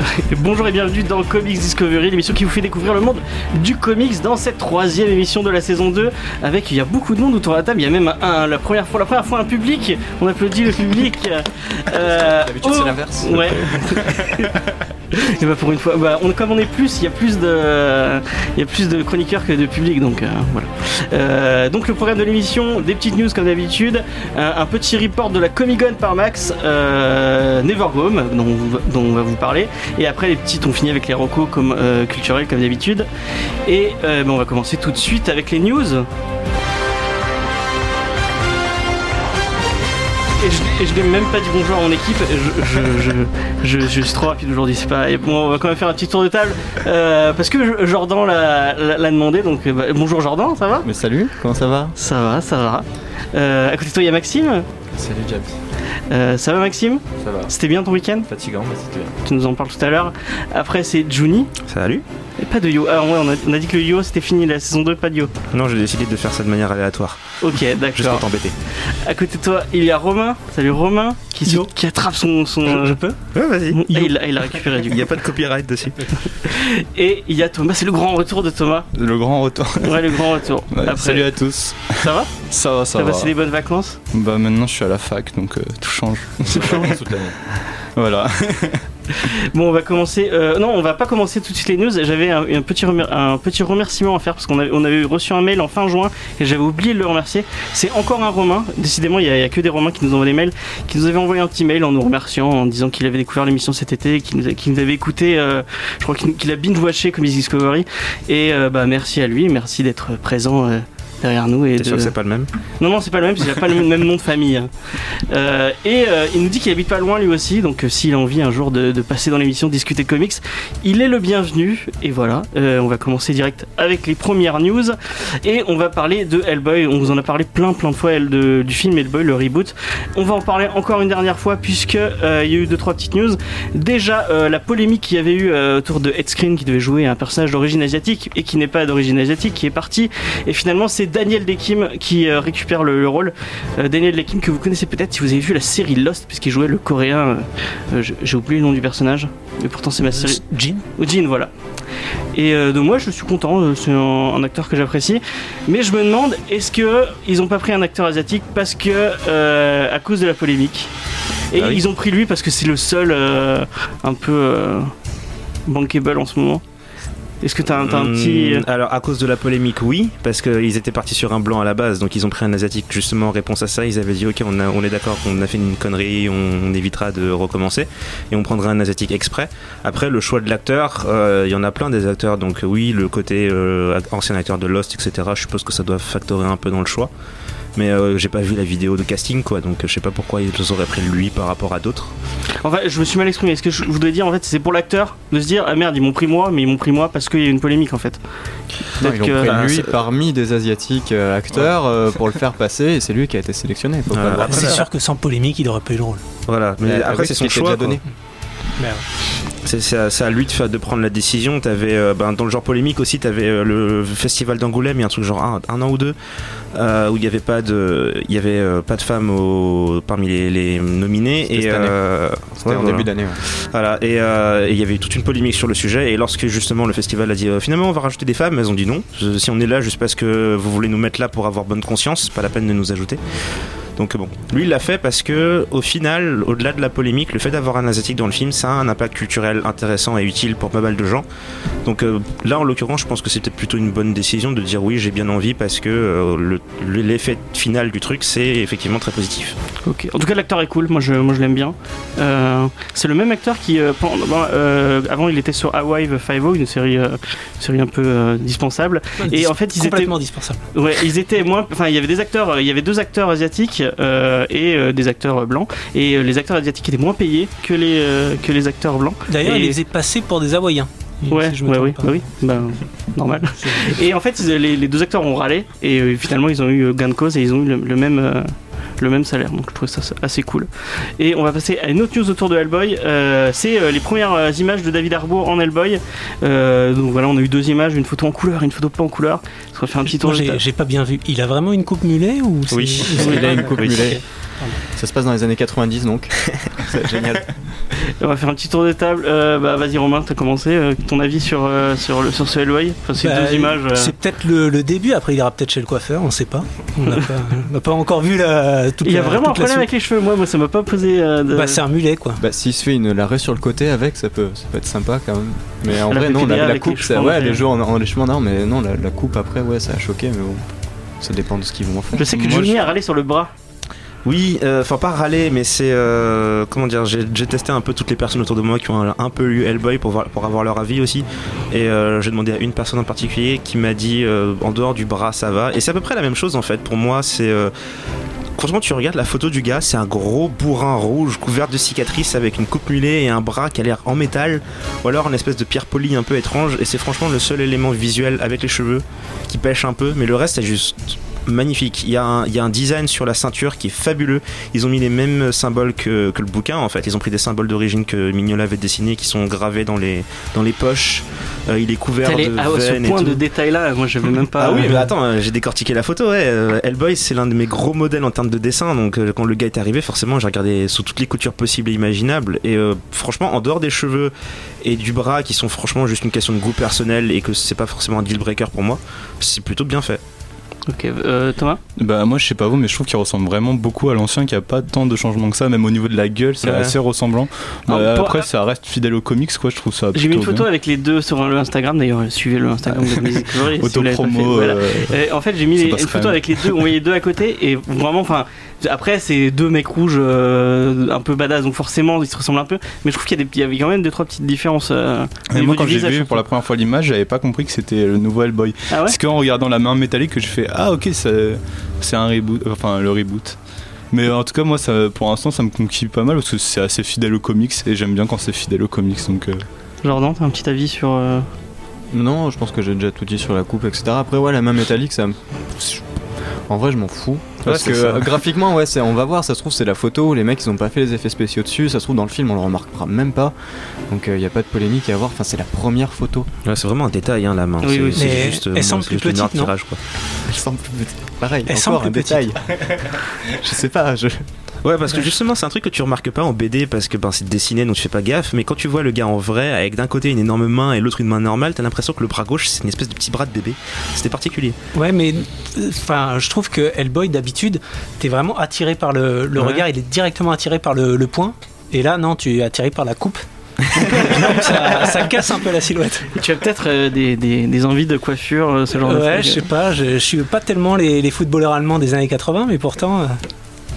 Bonjour et bienvenue dans Comics Discovery, l'émission qui vous fait découvrir le monde du comics dans cette troisième émission de la saison 2. Avec, il y a beaucoup de monde autour de la table, il y a même un, la première fois, la première fois un public. On applaudit le public. Euh, D'habitude c'est l'inverse. Ouais. et bah pour une fois, bah, comme on est plus, il y a plus de, il y a plus de chroniqueurs que de public, donc euh, voilà. Euh, donc le programme de l'émission, des petites news comme d'habitude, un, petit report de la Comic par Max, Nevergome dont, on va vous parler, et après les petites, on finit avec les recos culturels comme d'habitude. Et bah, on va commencer tout de suite avec les news. Et je, n'ai même pas dit bonjour à mon équipe. Je, je, suis trop rapide aujourd'hui. C'est pas. bon, on va quand même faire un petit tour de table euh, parce que Jordan l'a demandé. Donc bah, bonjour Jordan, ça va? Mais salut, comment ça va? Ça va, ça va. Euh, à côté de toi, il y a Maxime? Salut James. Euh, ça va Maxime Ça va. C'était bien ton week-end Fatigant, mais c'était bien. Tu nous en parles tout à l'heure. Après, c'est Juni. Salut. Et pas de yo. Ah ouais, on a, dit que le yo c'était fini la saison 2, pas de yo. Non, j'ai décidé de faire ça de manière aléatoire. Ok, d'accord. Juste pour t'embêter. À côté de toi, il y a Romain. Salut Romain. Qui, qui attrape son. son... Je, peux Ouais, vas-y. Ah, il, il, a récupéré du Il n'y a pas de copyright dessus. Et il y a Thomas, c'est le grand retour de Thomas. Le grand retour. Ouais, le grand retour. Salut à tous. Ça va? Ça va, ça va. T'as passé des bonnes vacances Bah maintenant je suis à la fac donc euh, tout change. Tout change toute l'année. Voilà. bon, on va commencer. Euh, non, on va pas commencer tout de suite les news. J'avais un, petit un petit remerciement à faire parce qu'on avait, on avait reçu un mail en fin juin et j'avais oublié de le remercier. C'est encore un Romain. Décidément, il y, a que des Romains qui nous envoient des mails, qui nous avait envoyé un petit mail en nous remerciant, en disant qu'il avait découvert l'émission cet été, qu'il nous, nous, avait écouté. Euh, je crois qu'il a binge-watché comme Discovery. Et euh, bah merci à lui, merci d'être présent derrière nous. Et sûr que c'est pas le même? Non, non, c'est pas le même, parce qu'il a pas le même nom de famille. Hein. Euh, et euh, il nous dit qu'il habite pas loin lui aussi, donc euh, s'il a envie un jour de, passer dans l'émission discuter comics, il est le bienvenu. Et voilà, on va commencer direct avec les premières news. Et on va parler de Hellboy. On vous en a parlé plein, plein de fois de, du film Hellboy, le reboot. On va en parler encore une dernière fois, puisque il y a eu deux, trois petites news. Déjà, la polémique qu'il y avait eu autour de Headscreen qui devait jouer un personnage d'origine asiatique et qui n'est pas d'origine asiatique, qui est parti. Et finalement, c'est Daniel Dekim qui euh, récupère le, rôle. Euh, Daniel Dekim que vous connaissez peut-être si vous avez vu la série Lost, puisqu'il jouait le coréen. Euh, j'ai oublié le nom du personnage, mais pourtant c'est ma série. Jin Jin, voilà. Et donc moi je suis content, c'est un, acteur que j'apprécie. Mais je me demande, est-ce que ils ont pas pris un acteur asiatique parce que à cause de la polémique? Et ah ils ont pris lui parce que c'est le seul un peu bankable en ce moment? Est-ce que tu as, un petit. Hmm, alors, à cause de la polémique, oui, parce qu'ils étaient partis sur un blanc à la base, donc ils ont pris un asiatique justement en réponse à ça. Ils avaient dit, ok, on, on est d'accord qu'on a fait une connerie, on, évitera de recommencer, et on prendra un asiatique exprès. Après, le choix de l'acteur, euh, il y en a plein des acteurs, donc oui, le côté euh, ancien acteur de Lost, etc., je suppose que ça doit factorer un peu dans le choix mais euh, j'ai pas vu la vidéo de casting quoi donc je sais pas pourquoi ils auraient pris lui par rapport à d'autres. En fait je me suis mal exprimé. Ce que je voudrais dire en fait c'est pour l'acteur de se dire ah merde ils m'ont pris moi mais ils m'ont pris moi parce qu'il y a une polémique en fait. Non, ils ont pris lui parmi des asiatiques euh, acteurs euh, pour le faire passer et c'est lui qui a été sélectionné c'est sûr que sans polémique il aurait pas eu le rôle. Voilà mais, après c'est son choix donné Merde. C'est à, lui de, de, prendre la décision. Avais, euh, ben, dans le genre polémique aussi, tu avais euh, le festival d'Angoulême, il y a un truc genre un, an ou deux, euh, où il n'y avait pas de, il y avait pas de femmes au, parmi les, nominés. Et c'était en début d'année. Voilà. Et il y avait toute une polémique sur le sujet. Et lorsque justement le festival a dit finalement on va rajouter des femmes, elles ont dit non. Si on est là juste parce que vous voulez nous mettre là pour avoir bonne conscience, pas la peine de nous ajouter. Donc bon, lui il l'a fait parce que au final, au-delà de la polémique, le fait d'avoir un asiatique dans le film, ça a un impact culturel intéressant et utile pour pas mal de gens. Donc euh, là, en l'occurrence, je pense que c'était plutôt une bonne décision de dire oui, j'ai bien envie parce que euh, l'effet final du truc, c'est effectivement très positif. Ok. En tout cas, l'acteur est cool. Moi, je, moi, je l'aime bien. Euh, c'est le même acteur qui, avant, il était sur Hawaii Five-O, une série, série un peu dispensable. et en fait, ils complètement étaient dispensable. Ouais, ils étaient moins. Enfin, il y avait des acteurs. Il y avait deux acteurs asiatiques et euh, des acteurs blancs. Et euh, les acteurs asiatiques étaient moins payés que les, que les acteurs blancs. D'ailleurs, ils étaient passés pour des Hawaïens. Ouais, si ouais, trompe oui, bah oui, bah, normal. Et en fait, les, les deux acteurs ont râlé et euh, finalement ils ont eu euh, gain de cause et ils ont eu le, le même. Le même salaire, donc je trouve ça assez cool. Et on va passer à une autre news autour de Hellboy. Euh, c'est euh, les premières euh, images de David Harbour en Hellboy. Euh, donc voilà, on a eu deux images, une photo en couleur et une photo pas en couleur. On va faire un petit tour. J'ai pas bien vu. Il a vraiment une coupe mulet ou c'est- Oui. Il a une coupe mulet. Ça se passe dans les années 90 donc. C'est génial. On va faire un petit tour de table. Euh, bah vas-y Romain, t'as commencé. Euh, ton avis sur euh, sur le sur ce Enfin ces Bah, deux images. euh, C'est peut-être le, le début. Après, il ira peut-être chez le coiffeur. On sait pas. On n'a pas, encore vu la. Toute Il y a la- vraiment un la problème avec les cheveux. Moi, moi ça m'a pas posé. euh, de... Bah, c'est un mulet quoi. Bah s'il se fait une l'arrêt sur le côté avec, ça peut, ça peut être sympa quand même. Mais en La vrai non, la, la les coupe, ça, en ouais, les jours en, en- les cheveux en arrière, mais non, la, la coupe après, ouais, ça a choqué, mais bon, ça dépend de ce qu'ils vont en faire. Je sais que je- a râlé sur le bras. Oui, euh, enfin pas râler, mais c'est euh, comment dire, j'ai testé un peu toutes les personnes autour de moi qui ont un, peu lu Hellboy pour, voir, pour avoir leur avis aussi, et euh, j'ai demandé à une personne en particulier qui m'a dit euh, en dehors du bras ça va, et c'est à peu près la même chose en fait. Pour moi, c'est euh, Franchement, tu regardes la photo du gars, c'est un gros bourrin rouge couvert de cicatrices avec une coupe mulet et un bras qui a l'air en métal, ou alors une espèce de pierre polie un peu étrange. Et c'est franchement le seul élément visuel avec les cheveux qui pêche un peu, mais le reste c'est juste magnifique. Il y, a un, il y a un design sur la ceinture qui est fabuleux. Ils ont mis les mêmes symboles que, que le bouquin en fait. Ils ont pris des symboles d'origine que Mignola avait dessinés qui sont gravés dans les, dans les poches. Euh, il est couvert de à ce et point de détail là, moi j'avais même pas. Ah oui, mais attends, euh, j'ai décortiqué la photo. Ouais. Euh, Hellboy, c'est l'un de mes gros modèles en termes de dessin. Donc, quand le gars est arrivé, forcément, j'ai regardé sous toutes les coutures possibles et imaginables. Et euh, franchement, en dehors des cheveux et du bras, qui sont franchement juste une question de goût personnel et que c'est pas forcément un deal breaker pour moi, c'est plutôt bien fait. Ok, euh, Thomas Bah moi je sais pas vous mais je trouve qu'il ressemble vraiment beaucoup à l'ancien qu'il n'y a pas tant de changements que ça même au niveau de la gueule c'est Ouais. assez ressemblant Alors, Bah, pour- après ça reste fidèle aux comics quoi je trouve ça J'ai mis une photo bien. avec les deux sur le Instagram d'ailleurs, suivez le Instagram de Music si l'avez pas fait, Autopromo, voilà. euh, Euh, en fait, j'ai mis les- une photo avec les deux, on voyait les deux à côté, et vraiment, enfin, après, c'est deux mecs rouges euh, un peu badass, donc forcément, ils se ressemblent un peu, mais je trouve qu'il y, a des- il y avait quand même deux, trois petites différences. euh, Et niveau moi quand j'ai vu pour la première fois l'image j'avais pas compris que c'était le nouveau Hellboy Ah ouais c'est qu'en regardant la main métallique que je fais ah ok c'est c'est un reboot enfin le reboot mais en tout cas moi ça, pour l'instant ça me conquit pas mal parce que c'est assez fidèle aux comics et j'aime bien quand c'est fidèle aux comics donc euh, Jordan, t'as un petit avis sur. euh, Non, je pense que j'ai déjà tout dit sur la coupe, etc. Après, ouais, la main métallique, ça me. En vrai, je m'en fous. Parce Ouais, que ça. euh, graphiquement, ouais, on va voir, ça se trouve, c'est la photo, les mecs, ils ont pas fait les effets spéciaux dessus, ça se trouve, dans le film, on le remarquera même pas. Donc, il n'y a pas de polémique à avoir, enfin, c'est la première photo. Ouais, c'est vraiment un détail, hein, la main. Oui, c'est oui, c'est mais juste, elle moi, semble plus petite, tirage, quoi. Elle semble plus petite. Pareil, Elle encore semble un plus détail. je sais pas, je. Ouais, parce que justement, c'est un truc que tu remarques pas en BD parce que ben, c'est dessiné donc tu fais pas gaffe. Mais quand tu vois le gars en vrai, avec d'un côté une énorme main et l'autre une main normale, t'as l'impression que le bras gauche c'est une espèce de petit bras de bébé. C'était particulier. Ouais, mais enfin, je trouve que Hellboy d'habitude, t'es vraiment attiré par le, le Ouais. regard, il est directement attiré par le, le point. Et là, non, tu es attiré par la coupe. ça, ça casse un peu la silhouette. Tu as peut-être euh, des, des, des envies de coiffure, euh, ce genre de Ouais, truc. je sais pas, je, je suis pas tellement les, les footballeurs allemands des années 80, mais pourtant. euh,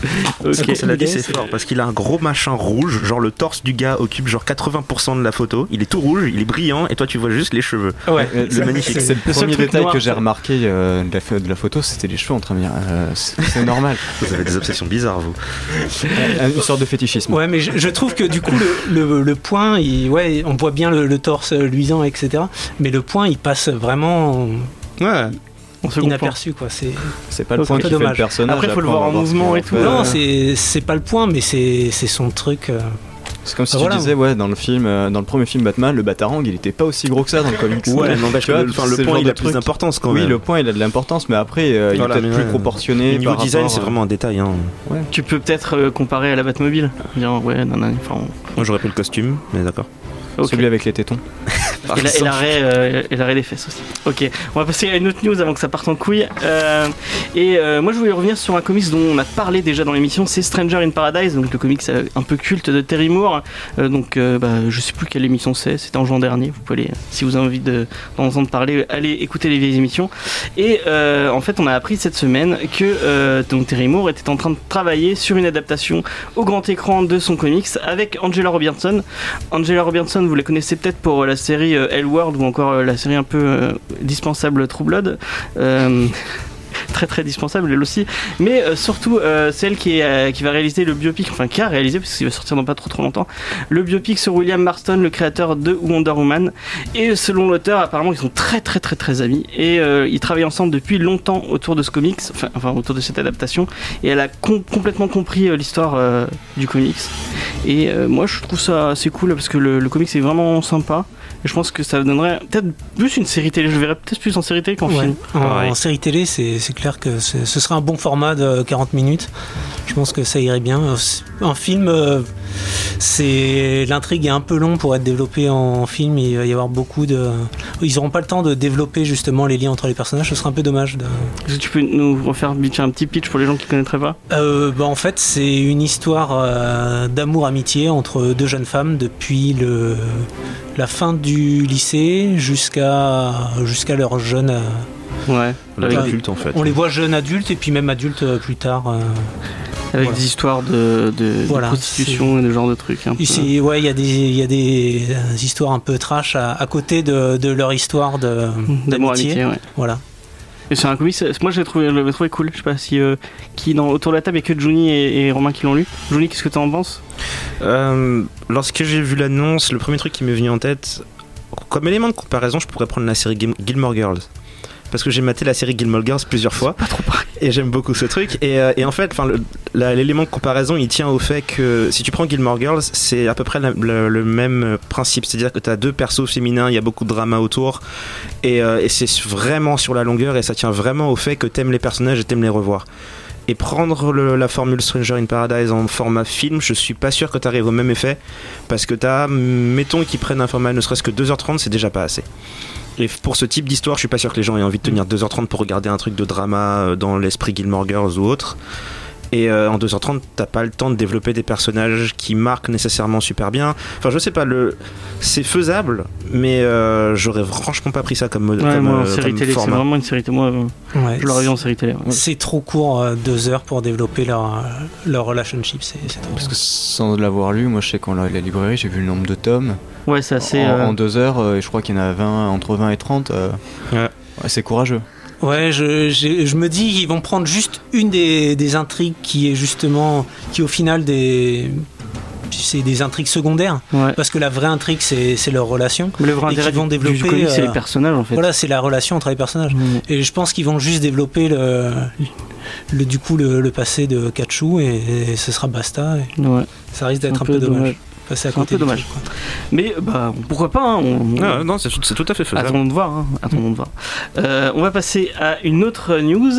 Ok. Ça Cela dit, c'est fort parce qu'il a un gros machin rouge, genre le torse du gars occupe genre 80% de la photo. Il est tout rouge, il est brillant et toi tu vois juste les cheveux. Ouais, Euh, C'est magnifique. C'est le premier détail noir, que j'ai remarqué euh, de, la, pho- de la photo, c'était les cheveux en train de dire. euh, c'est normal. Vous avez des obsessions bizarres, vous. Euh, Une sorte de fétichisme. Ouais, mais je, je trouve que du coup, le, le, le point, il, ouais, on voit bien le, le torse luisant, etc. Mais le point, il passe vraiment Ouais. On se comprend. inaperçu, quoi. C'est C'est pas le point qui fait le personnage. Après, faut le voir en mouvement et tout. non, c'est c'est pas le point, mais c'est c'est son truc. euh. C'est comme si Ah, tu voilà. disais, ouais, dans le film, euh, dans le premier film Batman, le Batarang, il était pas aussi gros que ça dans le comics. Ouais, n'empêche Tu que vois, le, enfin, le le point il a plus d'importance quand Oui, le point il a de l'importance, mais après euh, Voilà, il est peut-être plus ouais. proportionné. Et niveau par design, c'est vraiment un détail. Hein. Tu peux peut-être euh, comparer à la Batmobile. Dire, ouais, non, non, enfin, Moi j'aurais pris le costume, mais d'accord. Celui avec les tétons. Et la- et l'arrêt euh, et l'arrêt des fesses aussi. Ok, on va passer à une autre news avant que ça parte en couille. Euh, et euh, moi je voulais revenir sur un comics dont on a parlé déjà dans l'émission, c'est Stranger in Paradise, donc le comics un peu culte de Terry Moore. Donc bah, je sais plus quelle émission c'est, c'était en juin dernier. Vous pouvez aller, si vous avez envie de- d'en entendre parler, allez écouter les vieilles émissions. Et en fait on a appris cette semaine que donc Terry Moore était en train de travailler sur une adaptation au grand écran de son comics avec Angela Robertson. Angela Robertson, vous la connaissez peut-être pour la série euh, Hellworld ou encore euh, la série un peu euh, dispensable True Blood. Très très dispensable elle aussi. Mais surtout celle qui, va réaliser le biopic, enfin qui a réalisé, parce qu'il va sortir dans pas trop trop longtemps, le biopic sur William Marston, le créateur de Wonder Woman. Et selon l'auteur, apparemment ils sont très très très très amis et ils travaillent ensemble depuis longtemps autour de ce comics, enfin, autour de cette adaptation. Et elle a com- complètement compris l'histoire du comics. Et moi je trouve ça assez cool parce que le, le comics est vraiment sympa. Et je pense que ça donnerait peut-être plus une série télé. Je verrais peut-être plus en série télé qu'en Ouais. film. En, en série télé, c'est c'est clair que c'est- ce serait un bon format de 40 minutes. Je pense que ça irait bien. En film, euh, c'est l'intrigue est un peu long pour être développée en film. Il va y avoir beaucoup de. Ils n'auront pas le temps de développer justement les liens entre les personnages. Ce serait un peu dommage. De... Est-ce que tu peux nous refaire un petit pitch pour les gens qui connaîtraient pas? Euh, bah, en fait, c'est une histoire euh, d'amour-amitié entre deux jeunes femmes depuis le, la fin du lycée jusqu'à jusqu'à leur jeune. euh, Ouais. Culte en fait. on les voit jeunes adultes et puis même adultes euh, plus tard. Avec Voilà. des histoires de, de, de Voilà, prostitution et de genre de trucs. un peu. Ici, ouais, il y a des, il y a des euh, histoires un peu trash à, à côté de, de leur histoire de D'amour d'amitié. ouais. Voilà. Et c'est un comics, moi j'ai trouvé, je l'avais trouvé cool. Je sais pas si euh, qui dans autour de la table il y a que Juni et, et Romain qui l'ont lu. Juni, qu'est-ce que tu en penses? Euh, lorsque j'ai vu l'annonce, le premier truc qui m'est venu en tête, comme élément de comparaison, je pourrais prendre la série Gil- Gilmore Girls. Parce que j'ai maté la série Gilmore Girls plusieurs fois. Pas trop. Et j'aime beaucoup ce truc. Et, euh, et en fait, enfin, l'élément de comparaison, il tient au fait que si tu prends Gilmore Girls, c'est à peu près la- le, le même principe. C'est-à-dire que tu as deux persos féminins, il y a beaucoup de drama autour. Et, euh, et c'est vraiment sur la longueur. Et ça tient vraiment au fait que t'aimes les personnages et t'aimes les revoir. Et prendre le- la formule Stranger in Paradise en format film, je suis pas sûr que tu arrives au même effet. Parce que t'as, mettons qu'ils prennent un format ne serait-ce que 2h30, c'est déjà pas assez. Et pour ce type d'histoire, je suis pas sûr que les gens aient envie de tenir 2h30 pour regarder un truc de drama euh, dans l'esprit Gilmore Girls ou autre. Et euh, en 2h30, t'as pas le temps de développer des personnages qui marquent nécessairement super bien. Enfin, je sais pas, le... c'est faisable, mais euh, j'aurais franchement pas pris ça comme, mode- Ouais, comme, moi en euh, série comme télé, c'est vraiment une série télé. Moi, euh, Ouais, je l'aurais vu en série télé. ouais. C'est trop court, euh, deux heures pour développer leur, euh, leur relationship. C'est c'est trop. Parce que sans l'avoir lu, moi je sais qu'en la, la librairie, j'ai vu le nombre de tomes. Ouais, c'est assez. en, euh, en deux heures, euh, et je crois qu'il y en a 20, entre 20 et 30. euh, Ouais. ouais, c'est courageux. Ouais, je, je me dis qu'ils vont prendre juste une des, des intrigues qui est justement, qui au final des, c'est des intrigues secondaires, ouais. parce que la vraie intrigue c'est c'est leur relation. Mais le vrai et vont développer, du c'est euh, les personnages en fait. Voilà, c'est la relation entre les personnages. Et je pense qu'ils vont juste développer le, le du coup le, le passé de Kachu et, et ce sera basta. et Ouais. ça risque d'être un, peu dommage. Passer à C'est un côté peu du dommage. truc. Mais bah, pourquoi pas hein, on- Ah, non, c'est c'est tout à fait faisable. Attendons de voir. hein, attendons de voir. Euh, on va passer à une autre news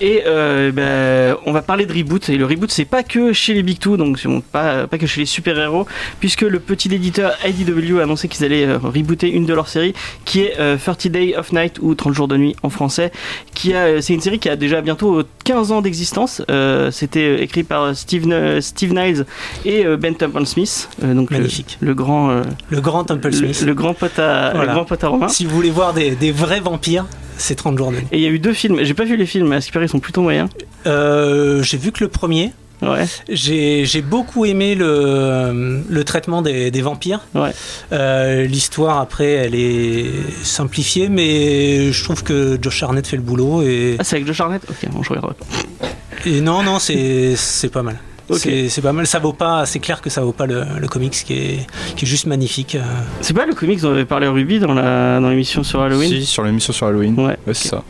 et euh, ben, on va parler de reboot. Et le reboot, c'est pas que chez les Big Two, donc c'est bon, pas, pas que chez les super héros, puisque le petit éditeur IDW a annoncé qu'ils allaient euh, rebooter une de leurs séries, qui est euh, 30 Day of Night ou 30 jours de nuit en français. Qui a, c'est une série qui a déjà bientôt 15 ans d'existence. Euh, C'était écrit par Steve, Steve Niles et Ben Temple Smith, euh, donc Magnifique. le, grand. euh, Le grand Temple le, Smith. le grand pote à, Voilà. le grand pote à Romain. Si vous voulez voir des, des vrais vampires, c'est 30 jours de nuit. Et il y a eu deux films. J'ai pas vu les films, mais à ce qui paraît, ils sont plutôt moyens. Euh, J'ai vu que le premier. Ouais. J'ai beaucoup aimé le, le traitement des, des vampires. Ouais. Euh, L'histoire, après, elle est simplifiée, mais je trouve que Josh Harnett fait le boulot. Et, Ah, c'est avec Josh Harnett Ok, bon, je regarderai pas. et non, non, c'est pas mal. Ok. C'est pas mal. Ça vaut pas. C'est clair que ça vaut pas le, le comics qui est, qui est juste magnifique. euh. C'est pas le comics dont avait parlé Ruby dans la dans l'émission sur Halloween? Si, sur l'émission sur Halloween. Ouais. c'est ça.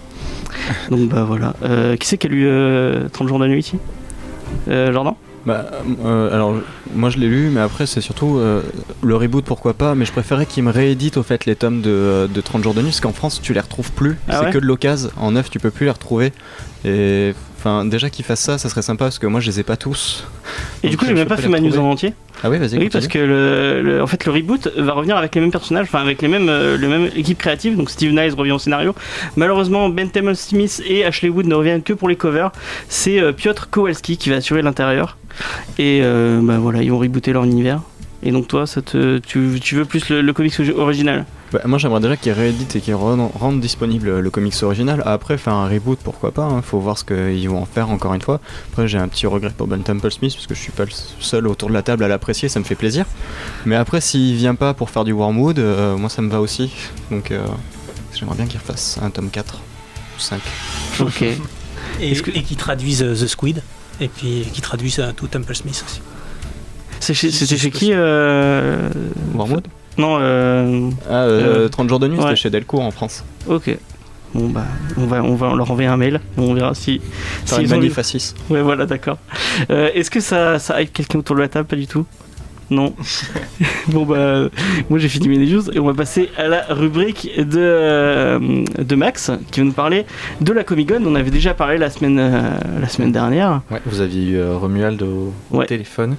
Donc bah voilà. Euh, qui c'est qui a lu euh, 30 jours de nuit ici euh, Jordan? Bah, euh, alors, moi je l'ai lu, mais après c'est surtout euh, le reboot, pourquoi pas, mais je préférais qu'ils me rééditent au fait les tomes de, de 30 jours de nuit, parce qu'en France tu les retrouves plus, Ah c'est ouais? que de l'occasion, en neuf tu peux plus les retrouver. Et enfin, déjà qu'ils fassent ça, ça serait sympa, parce que moi je les ai pas tous. Et du coup, j'ai même pas fait ma news en entier. Ah oui, vas-y. Oui, parce que le, le- en fait, le reboot va revenir avec les mêmes personnages, enfin avec les mêmes, euh, le même équipe créative. Donc Steve Niles revient au scénario. Malheureusement, Ben Temple Smith et Ashley Wood ne reviennent que pour les covers. C'est euh, Piotr Kowalski qui va assurer l'intérieur. Et euh, bah voilà, ils vont rebooter leur univers. Et donc toi, ça te, tu, tu veux plus le, le comics original? Bah, moi j'aimerais déjà qu'ils rééditent et qu'ils rendent, disponible le comics original. Après, faire un reboot, pourquoi pas, hein, faut voir ce qu'ils vont en faire encore une fois. Après, j'ai un petit regret pour Ben Temple Smith, parce que je suis pas le seul autour de la table à l'apprécier, ça me fait plaisir. Mais après, s'il vient pas pour faire du Wormwood, euh, moi ça me va aussi. Donc euh, j'aimerais bien qu'il refasse un tome 4 ou 5. Ok. Et, que- et qui traduisent euh, The Squid. Et puis qui traduisent euh, tout Temple Smith aussi. C'est chez- Si, C'était chez qui euh... Wormwood Non, euh... Ah, euh, Euh, 30 jours de nuit, ouais. c'était chez Delcourt en France. Ok. Bon bah, on va, on va leur envoyer un mail. et On verra si. S'ils une manif à 6. Ouais, voilà, d'accord. Euh, Est-ce que ça, ça quelqu'un autour de la table? Pas du tout. Non. bon bah, moi j'ai fini mes news et on va passer à la rubrique de euh, de Max qui va nous parler de la Comic Con. On avait déjà parlé la semaine euh, la semaine dernière. Ouais, vous aviez eu euh, Romuald au, au Ouais. téléphone.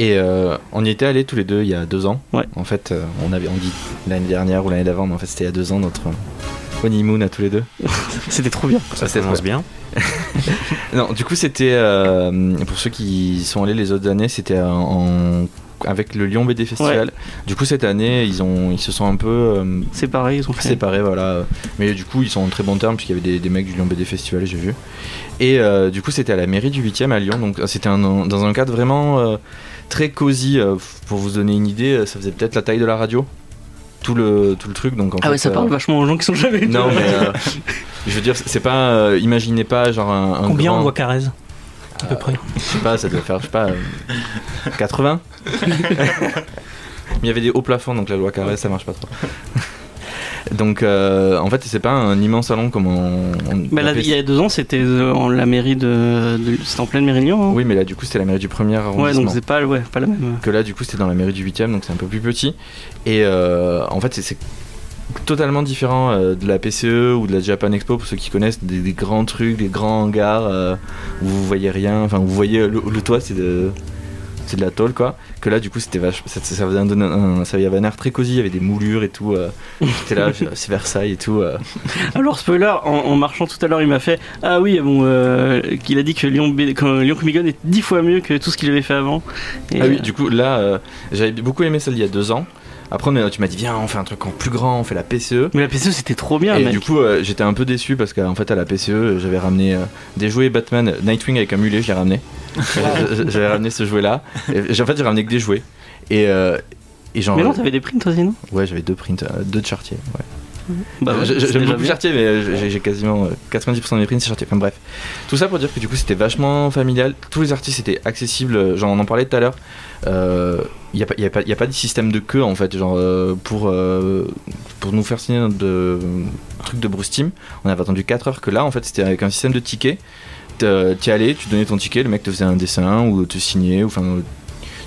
Et euh, on y était allés tous les deux il y a deux ans. Ouais. En fait, euh, on avait on dit l'année dernière ou l'année d'avant, mais en fait c'était il y a deux ans notre euh, honeymoon à tous les deux. C'était trop bien. Ça c'était commence bien. Non, du coup c'était euh, pour ceux qui sont allés les autres années, c'était en, avec le Lyon BD Festival. Du coup cette année ils ont ils se sont un peu euh, pareil, ils ont fait. séparés voilà. Mais du coup ils sont en très bon terme puisqu'il y avait des, des mecs du Lyon BD Festival j'ai vu. Et euh, du coup c'était à la mairie du 8 e à Lyon donc c'était dans un cadre vraiment euh, très cosy euh, pour vous donner une idée euh, ça faisait peut-être la taille de la radio tout le tout le truc donc en Ah ouais, fait, ça euh, parle vachement aux gens qui sont jamais venus. non mais euh, je veux dire c'est pas euh, imaginez pas genre un, un Combien grand- on voit Carrez À peu près. je sais pas, ça doit faire, je sais pas, euh, 80 Mais il y avait des hauts plafonds, donc la loi carrée, ça marche pas trop. Donc, euh, en fait, c'est pas un immense salon comme on. on Bah là, il y a deux ans, c'était euh, en la mairie de, de- c'était en pleine mairie de Lyon. hein Oui, mais là, du coup, c'était la mairie du premier ouais, arrondissement. donc c'est pas, ouais, pas la même. que là, du coup, c'était dans la mairie du 8 e donc c'est un peu plus petit. Et euh, en fait, c'est- c'est totalement différent euh, de la PCE ou de la Japan Expo pour ceux qui connaissent des, des grands trucs, des grands hangars euh, où vous voyez rien. Enfin, vous voyez le, le toit, c'est de. C'est de la tôle quoi. Que là du coup c'était vache, ça, ça faisait un, un- ça y avait un air très cosy, il y avait des moulures et tout. euh. J'étais là, c'est Versailles et tout. euh. Alors spoiler, en, en marchant tout à l'heure, il m'a fait ah oui bon euh, qu'il a dit que Lyon, que Lyon Comic est dix fois mieux que tout ce qu'il avait fait avant. Et, Ah oui, euh, du coup là euh, j'avais beaucoup aimé celle d'il y a deux ans. Après on est- tu m'as dit viens on fait un truc en plus grand, on fait la PCE. mais la PCE c'était trop bien, Et mec. du coup, euh, j'étais un peu déçu parce qu'en fait, à la PCE, j'avais ramené euh, des jouets Batman Nightwing avec un mulet, j'ai ramené. j'avais ramené ce jouet-là. En fait, j'ai ramené que des jouets. Et, euh, et genre. mais non, t'avais des prints toi sinon Ouais, j'avais deux prints, euh, deux de Chartier. Ouais. Bah ouais, J'aime beaucoup bien. Chartier, mais j'ai- j'ai quasiment euh, 90% de mes prints, c'est Chartier. Enfin bref. Tout ça pour dire que du coup, c'était vachement familial. Tous les artistes étaient accessibles. Genre, on en parlait tout à l'heure. Il n'y a, pas- a, a de système de queue en fait. Genre, euh, pour, euh, pour nous faire signer de, truc de Bruce Team, on avait attendu 4 heures. Que là, en fait, c'était avec un système de tickets. T'y y allais, tu donnais ton ticket, le mec te faisait un dessin ou te signait. ou Enfin,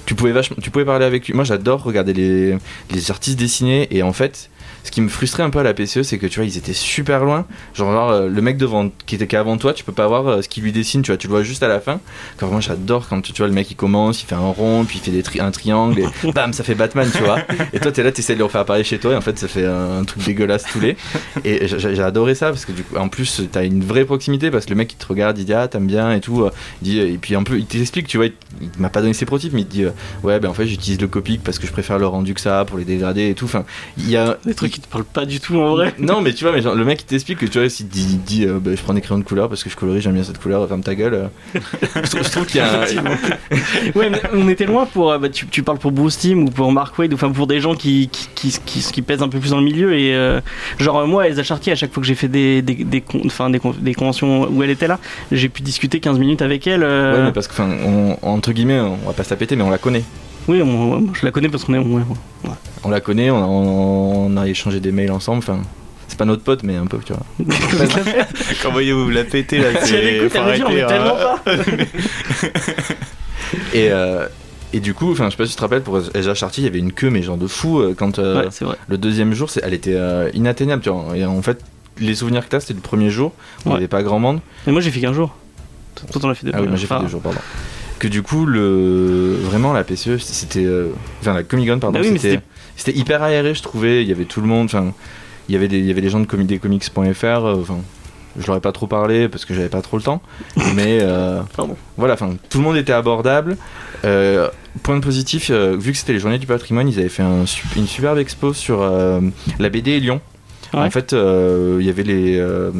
tu pouvais vachement, tu pouvais parler avec lui. Moi, j'adore regarder les, les artistes dessiner et en fait, ce qui me frustrait un peu à la PCE, c'est que tu vois, ils étaient super loin. Genre, genre, euh, le mec devant, qui était qu'avant toi, tu peux pas voir euh, ce qu'il lui dessine, tu vois, tu le vois juste à la fin. Quand moi, j'adore quand tu, vois le mec il commence, il fait un rond, puis il fait des tri- un triangle et bam, ça fait Batman, tu vois. Et toi, t'es là, t'essaies de le refaire apparaître chez toi et en fait, ça fait un, un truc dégueulasse tous les. Et j'ai adoré ça parce que du coup, en plus, t'as une vraie proximité parce que le mec il te regarde, il dit ah, t'aimes bien et tout. euh, Il dit, et puis un peu, il t'explique, tu vois, il, il m'a pas donné ses prototypes, mais il te dit ouais, ben en fait, j'utilise le Copic parce que je préfère le rendu que ça pour les dégrader et tout. Enfin, il y a Des trucs qui te parlent pas du tout en vrai. non, mais tu vois, mais genre, le mec il t'explique que tu vois, s'il dit, dit, euh, bah, je prends des crayons de couleur parce que je colorie, j'aime bien cette couleur, ferme ta gueule. euh. je, trouve, je trouve qu'il y a. Ouais, mais on était loin pour. euh, bah, tu, tu parles pour Bruce Team ou pour Mark Wade, ou enfin pour des gens qui, qui, qui, qui, qui pèsent un peu plus dans le milieu. Et genre, moi, Elsa Chartier, à chaque fois que j'ai fait des, des, des, con- des, con- des conventions où elle était là, j'ai pu discuter 15 minutes avec elle. Ouais, mais parce que, enfin, entre guillemets, on va pas se la péter, mais on la connaît. Oui, on- moi, je la connais parce qu'on est. ouais, ouais. On la connaît, on a, on a échangé des mails ensemble, enfin. C'est pas notre pote, mais un peu, tu vois. Quand voyez-vous la péter là, Si c'est. on arrêter, hein. pas. Et, euh, et du coup, enfin, je sais pas si tu te rappelles, pour Elsa Chartier, il y avait une queue, mais genre de fou, euh, quand euh, Ouais, c'est vrai. le deuxième jour, elle était euh, inatteignable, tu vois. Et en fait, les souvenirs que t'as, c'était le premier jour, où il y Ouais. avait pas grand monde. Mais moi, j'ai fait qu'un jour. Toi, t'en as fait deux. Ah oui, moi j'ai fait deux jours, pardon. Que du coup, le vraiment la PCE, c'était. euh, Enfin, la Comic Con, pardon, Bah oui, c'était c'était hyper aéré, je trouvais. Il y avait tout le monde, enfin, il y avait des, il y avait des gens de comicscomics.fr, euh, enfin. Je leur ai pas trop parlé parce que j'avais pas trop le temps, mais euh, voilà, enfin tout le monde était abordable. Euh, point positif, euh, vu que c'était les journées du patrimoine, ils avaient fait un une superbe expo sur la BD et Lyon. Ouais. En fait, euh, il y avait les, euh,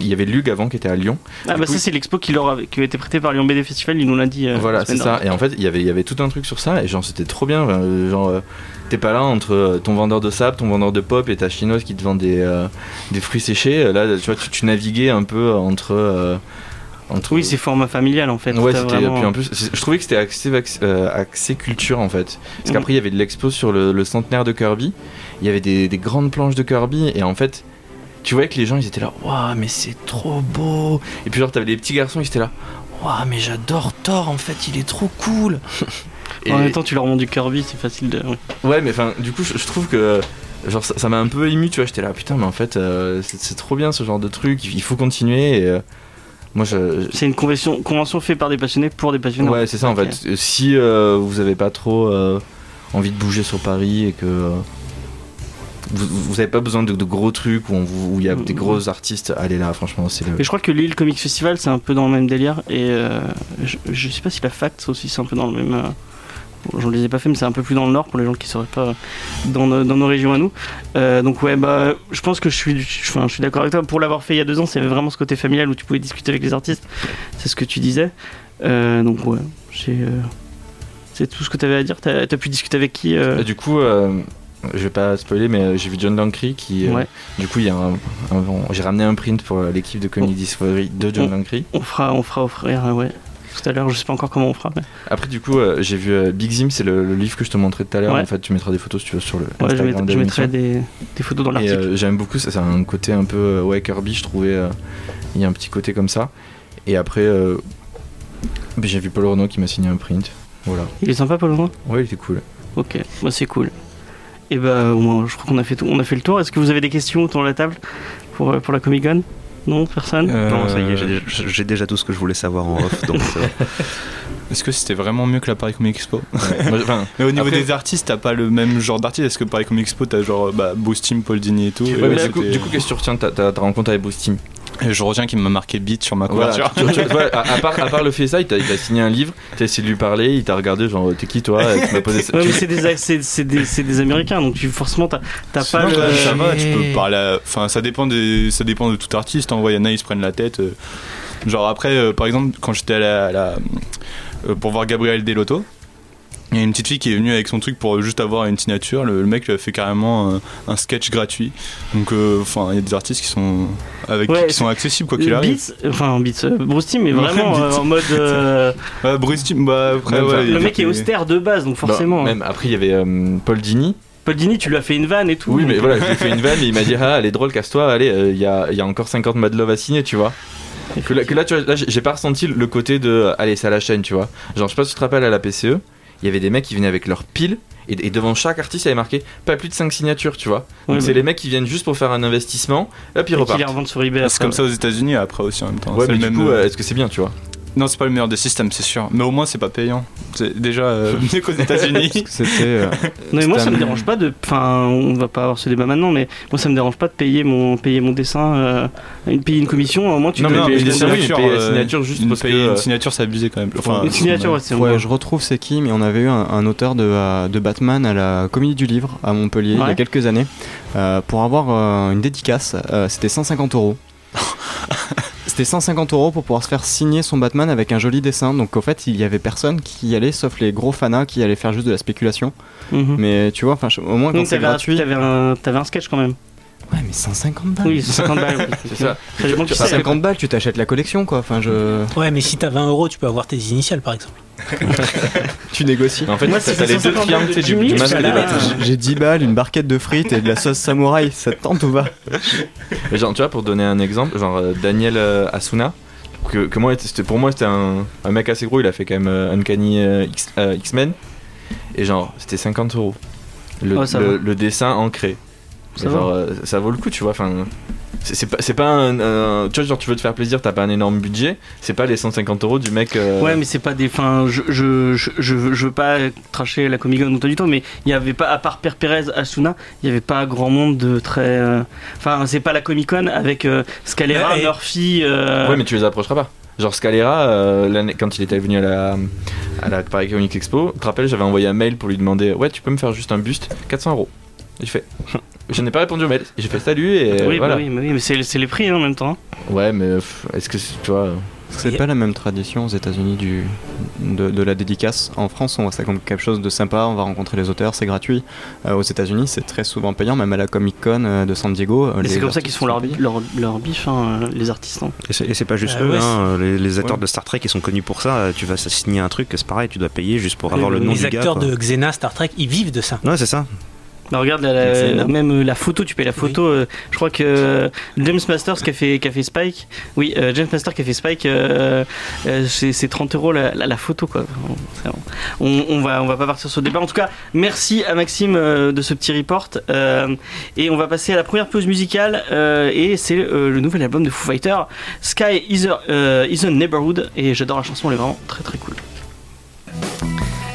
il y avait Lug avant qui était à Lyon. Ah Du bah coup, ça c'est l'expo qui leur avait, qui a été prêtée par Lyon BD Festival, il nous l'a dit. euh, voilà, c'est ça. Et en fait, il y avait, il y avait tout un truc sur ça, et genre c'était trop bien. euh, Genre, euh, t'es pas là entre euh, ton vendeur de sable, ton vendeur de pop et ta chinoise qui te vend des, euh, des fruits séchés. Là, tu vois, tu, tu naviguais un peu entre. Entre Oui, c'est format familial en fait. Ouais, c'était. vraiment- Puis en plus, je trouvais que c'était axé, euh, axé culture en fait. Parce Mm. qu'après, il y avait de l'expo sur le, le centenaire de Kirby. Il y avait des, des grandes planches de Kirby. Et en fait, tu voyais que les gens, ils étaient là. Waouh, mais c'est trop beau. Et puis, genre, t'avais des petits garçons, ils étaient là. Waouh, mais j'adore Thor en fait, il est trop cool. Et- En même temps, tu leur montres du Kirby, c'est facile de. ouais. Mais enfin, du coup, je, je trouve que. Genre, ça m'a un peu ému, tu vois. J'étais là, putain, mais en fait, euh, c'est c'est trop bien ce genre de truc. Il faut continuer. Et, euh, moi, je, C'est une convention, convention faite par des passionnés pour des passionnés. Ouais, c'est ça en fait. Si euh, vous avez pas trop euh, envie de bouger sur Paris et que euh, vous, vous avez pas besoin de, de gros trucs où il y a des Mhm. gros artistes, allez là, franchement, c'est le. Et je crois que Lille Comics Festival, c'est un peu dans le même délire. Et je, je sais pas si la Fact aussi, c'est un peu dans le même. Je ne les ai pas fait, mais c'est un peu plus dans le nord pour les gens qui ne seraient pas dans nos, dans nos régions à nous. Euh, donc, ouais, bah, je pense que je suis, je, enfin, je suis d'accord avec toi. Pour l'avoir fait il y a deux ans, c'est vraiment ce côté familial où tu pouvais discuter avec les artistes. C'est ce que tu disais. Euh, donc, ouais, euh, c'est tout ce que tu avais à dire. Tu as, pu discuter avec qui du coup, je vais pas spoiler, mais j'ai vu John Lancry qui. euh, Ouais. Du coup, il y a un, un- j'ai ramené un print pour l'équipe de Oh. Discovery de John Oh. Lancry. On fera, on fera offrir, ouais. Tout à l'heure, je sais pas encore comment on fera. Mais... Après, du coup, euh, j'ai vu euh, Big Zim, c'est le, le livre que je te montrais tout à l'heure. Ouais. En fait, tu mettras des photos si tu veux sur le. Ouais, je, mettrai- de je mettrai des, des photos dans l'article. euh, j'aime beaucoup, ça, c'est un côté un peu euh, ouais, Kirby, je trouvais. euh, Il y a un petit côté comme ça. Et après, ben, j'ai vu Paul Renault qui m'a signé un print. Voilà. Il est sympa, Paul Leroy Ouais, il était cool. Ok, bah c'est cool. Et bah, au moins, je crois qu'on a fait tout. On a fait le tour. Est-ce que vous avez des questions autour de la table pour, pour la Comic Con? Non, personne? Euh, Non, ça y est, j'ai déjà, j'ai déjà tout ce que je voulais savoir en off. donc, euh, Est-ce que c'était vraiment mieux que la Paris Comic Expo? Ouais, moi, enfin, Mais au niveau Après- des artistes, t'as pas le même genre d'artiste. Est-ce que Paris Comic Expo, t'as genre bah, Timm, Paul Dini et tout? Et ouais, là, mais du coup, c'était- du coup, qu'est-ce que tu retiens de ta, ta- ta rencontre avec Et je retiens qu'il m'a marqué beat sur ma Voilà, couverture. tu- tu- tu vois, à, à part, à part le fait ça, il t'a il t'a signé un livre, t'as essayé de lui parler, il t'a regardé, genre, t'es qui toi Et tu m'as posé ça. Ouais, c'est des, c'est, c'est des, c'est des Américains, donc tu, forcément, t'as, t'as pas le. ça va, tu peux parler. à- Enfin, ça dépend des, ça dépend de tout artiste. En vrai, il y en a, ils se prennent la tête. euh. Genre après, euh, par exemple, quand j'étais à la, à la- euh, pour voir Gabriel Delotto. Il y a une petite fille qui est venue avec son truc pour juste avoir une signature. Le, le mec lui a fait carrément un, un sketch gratuit. Donc, euh, enfin, il y a des artistes qui sont avec Ouais, qui sont accessibles quoi qu'il arrive. Beats, enfin Beats, euh, Bruce Timm est vraiment euh, en mode. euh, Ouais, Bruce Timm, bah après, ouais, le mec est austère de base, donc Bah, forcément. hein. même après, il y avait euh, Paul Dini. Paul Dini, tu lui as fait une vanne et tout. Oui, mais voilà, je lui ai fait une vanne et il m'a dit Ah, elle est drôle, casse-toi, allez, euh, il y, a, y a encore 50 Mad Love à signer, tu vois. Que là, que là, tu vois, là, j'ai pas ressenti le côté de euh, Allez, c'est à la chaîne, tu vois. Genre, je sais pas si tu te rappelles à la PCE, il y avait des mecs qui venaient avec leurs piles et, et devant chaque artiste, il y avait marqué pas plus de 5 signatures, tu vois. Ouais, Donc, c'est les mecs qui viennent juste pour faire un investissement, hop, ils et qui repartent. les revendent sur eBay. C'est après. comme ça aux États-Unis après aussi en même temps. Ouais, C'est mais le du même, coup, euh, euh, est-ce que c'est bien, tu vois? Non, c'est pas le meilleur des systèmes, c'est sûr. Mais au moins, c'est pas payant. C'est déjà euh, mieux qu'aux États-Unis. C'était. euh, Non, mais moi ça me dérange pas de. Enfin, on va pas avoir ce débat maintenant, mais moi ça me dérange pas de payer mon, payer mon dessin, euh, payer une commission. Au moins tu Non, mais fais- une signature, payer la signature juste une, parce payer euh, une signature, c'est abusé quand même. Enfin, une signature, ouais, c'est Ouais, je retrouve c'est qui, mais on avait eu un, un auteur de, euh, de Batman à la Comédie du Livre à Montpellier il y a quelques années. Euh, pour avoir euh, une dédicace, euh, c'était 150 euros. C'était 150 euros pour pouvoir se faire signer son Batman avec un joli dessin. Donc, au fait, il y avait personne qui y allait, sauf les gros fanas qui allaient faire juste de la spéculation. Mhm. Mais tu vois, au moins quand c'est gratuit. t'avais un, t'avais un sketch quand même. Ouais, mais 150 balles. Oui, c'est 50 balles. oui. C'est ça. Ça dépend qui c'est. 150 balles, tu t'achètes la collection quoi. Enfin, je. Ouais, mais si t'as 20 euros, tu peux avoir tes initiales par exemple. Tu négocies. En fait, Moi, t'as si t'as c'est les deux 150 triangles tu sais, du, du masque la- bâtons. J'ai 10 balles, une barquette de frites et de la sauce samouraï. Ça te tente ou pas? Mais genre, tu vois, pour donner un exemple, genre euh, Daniel euh, Asuna, que, que moi, c'était- pour moi, c'était un, un mec assez gros, il a fait quand même euh, Uncanny euh, X- euh, X-Men, et genre, c'était 50 euros. Le, Oh, le dessin ancré. Ça genre, euh, ça vaut le coup, tu vois, enfin. C'est pas, c'est pas un, un- Tu vois, genre, tu veux te faire plaisir, t'as pas un énorme budget, c'est pas les 150 euros du mec. euh, Ouais, mais c'est pas des. Enfin, je, je, je, je, veux- je veux pas tracher la Comic Con du tout, mais il y avait pas, à part Père Pérez, Asuna, il y avait pas grand monde de très. euh, Enfin, c'est pas la Comic Con avec euh, Scalera, Ouais, et- Murphy. euh, Ouais, mais tu les approcheras pas. Genre Scalera, euh, l'année- quand il était venu à la, à la Paris Comic Expo, tu te rappelles, j'avais envoyé un mail pour lui demander Ouais, tu peux me faire juste un buste 400 euros. Il fait je n'ai pas répondu au mail. J'ai fait salut et oui, bah voilà. oui, mais, oui, mais c'est c'est les prix hein, en même temps. Ouais, mais est-ce que tu vois. euh, C'est pas la même tradition aux États-Unis du de, de la dédicace. En France, on voit ça comme quelque chose de sympa. On va rencontrer les auteurs, c'est gratuit. Euh, aux États-Unis, c'est très souvent payant, même à la Comic Con euh, de San Diego. euh, Et les c'est comme ça qu'ils font leur, leur, leur bif, hein, euh, les artistes. hein. Et c'est et c'est pas juste Euh, eux, ouais, hein, les, les acteurs Ouais. de Star Trek qui sont connus pour ça. Tu vas signer un truc, c'est pareil, tu dois payer juste pour avoir le nom les du gars. acteurs de Xena, Star Trek, ils vivent de ça. Ouais, c'est ça. Bah, regarde la- la- même euh, la photo, tu payes la photo. euh, je crois que euh, James Masters qui a fait, qui a fait Spike, oui, euh, James Masters qui a fait Spike, euh, euh, c'est c'est 30 euros la, la- la photo quoi. On, on va, on va pas partir sur le débat. En tout cas, merci à Maxime euh, de ce petit report. euh, et on va passer à la première pause musicale. euh, et c'est euh, le nouvel album de Foo Fighters, Sky is a, euh, is a Neighborhood. Et j'adore la chanson, elle est vraiment très très cool.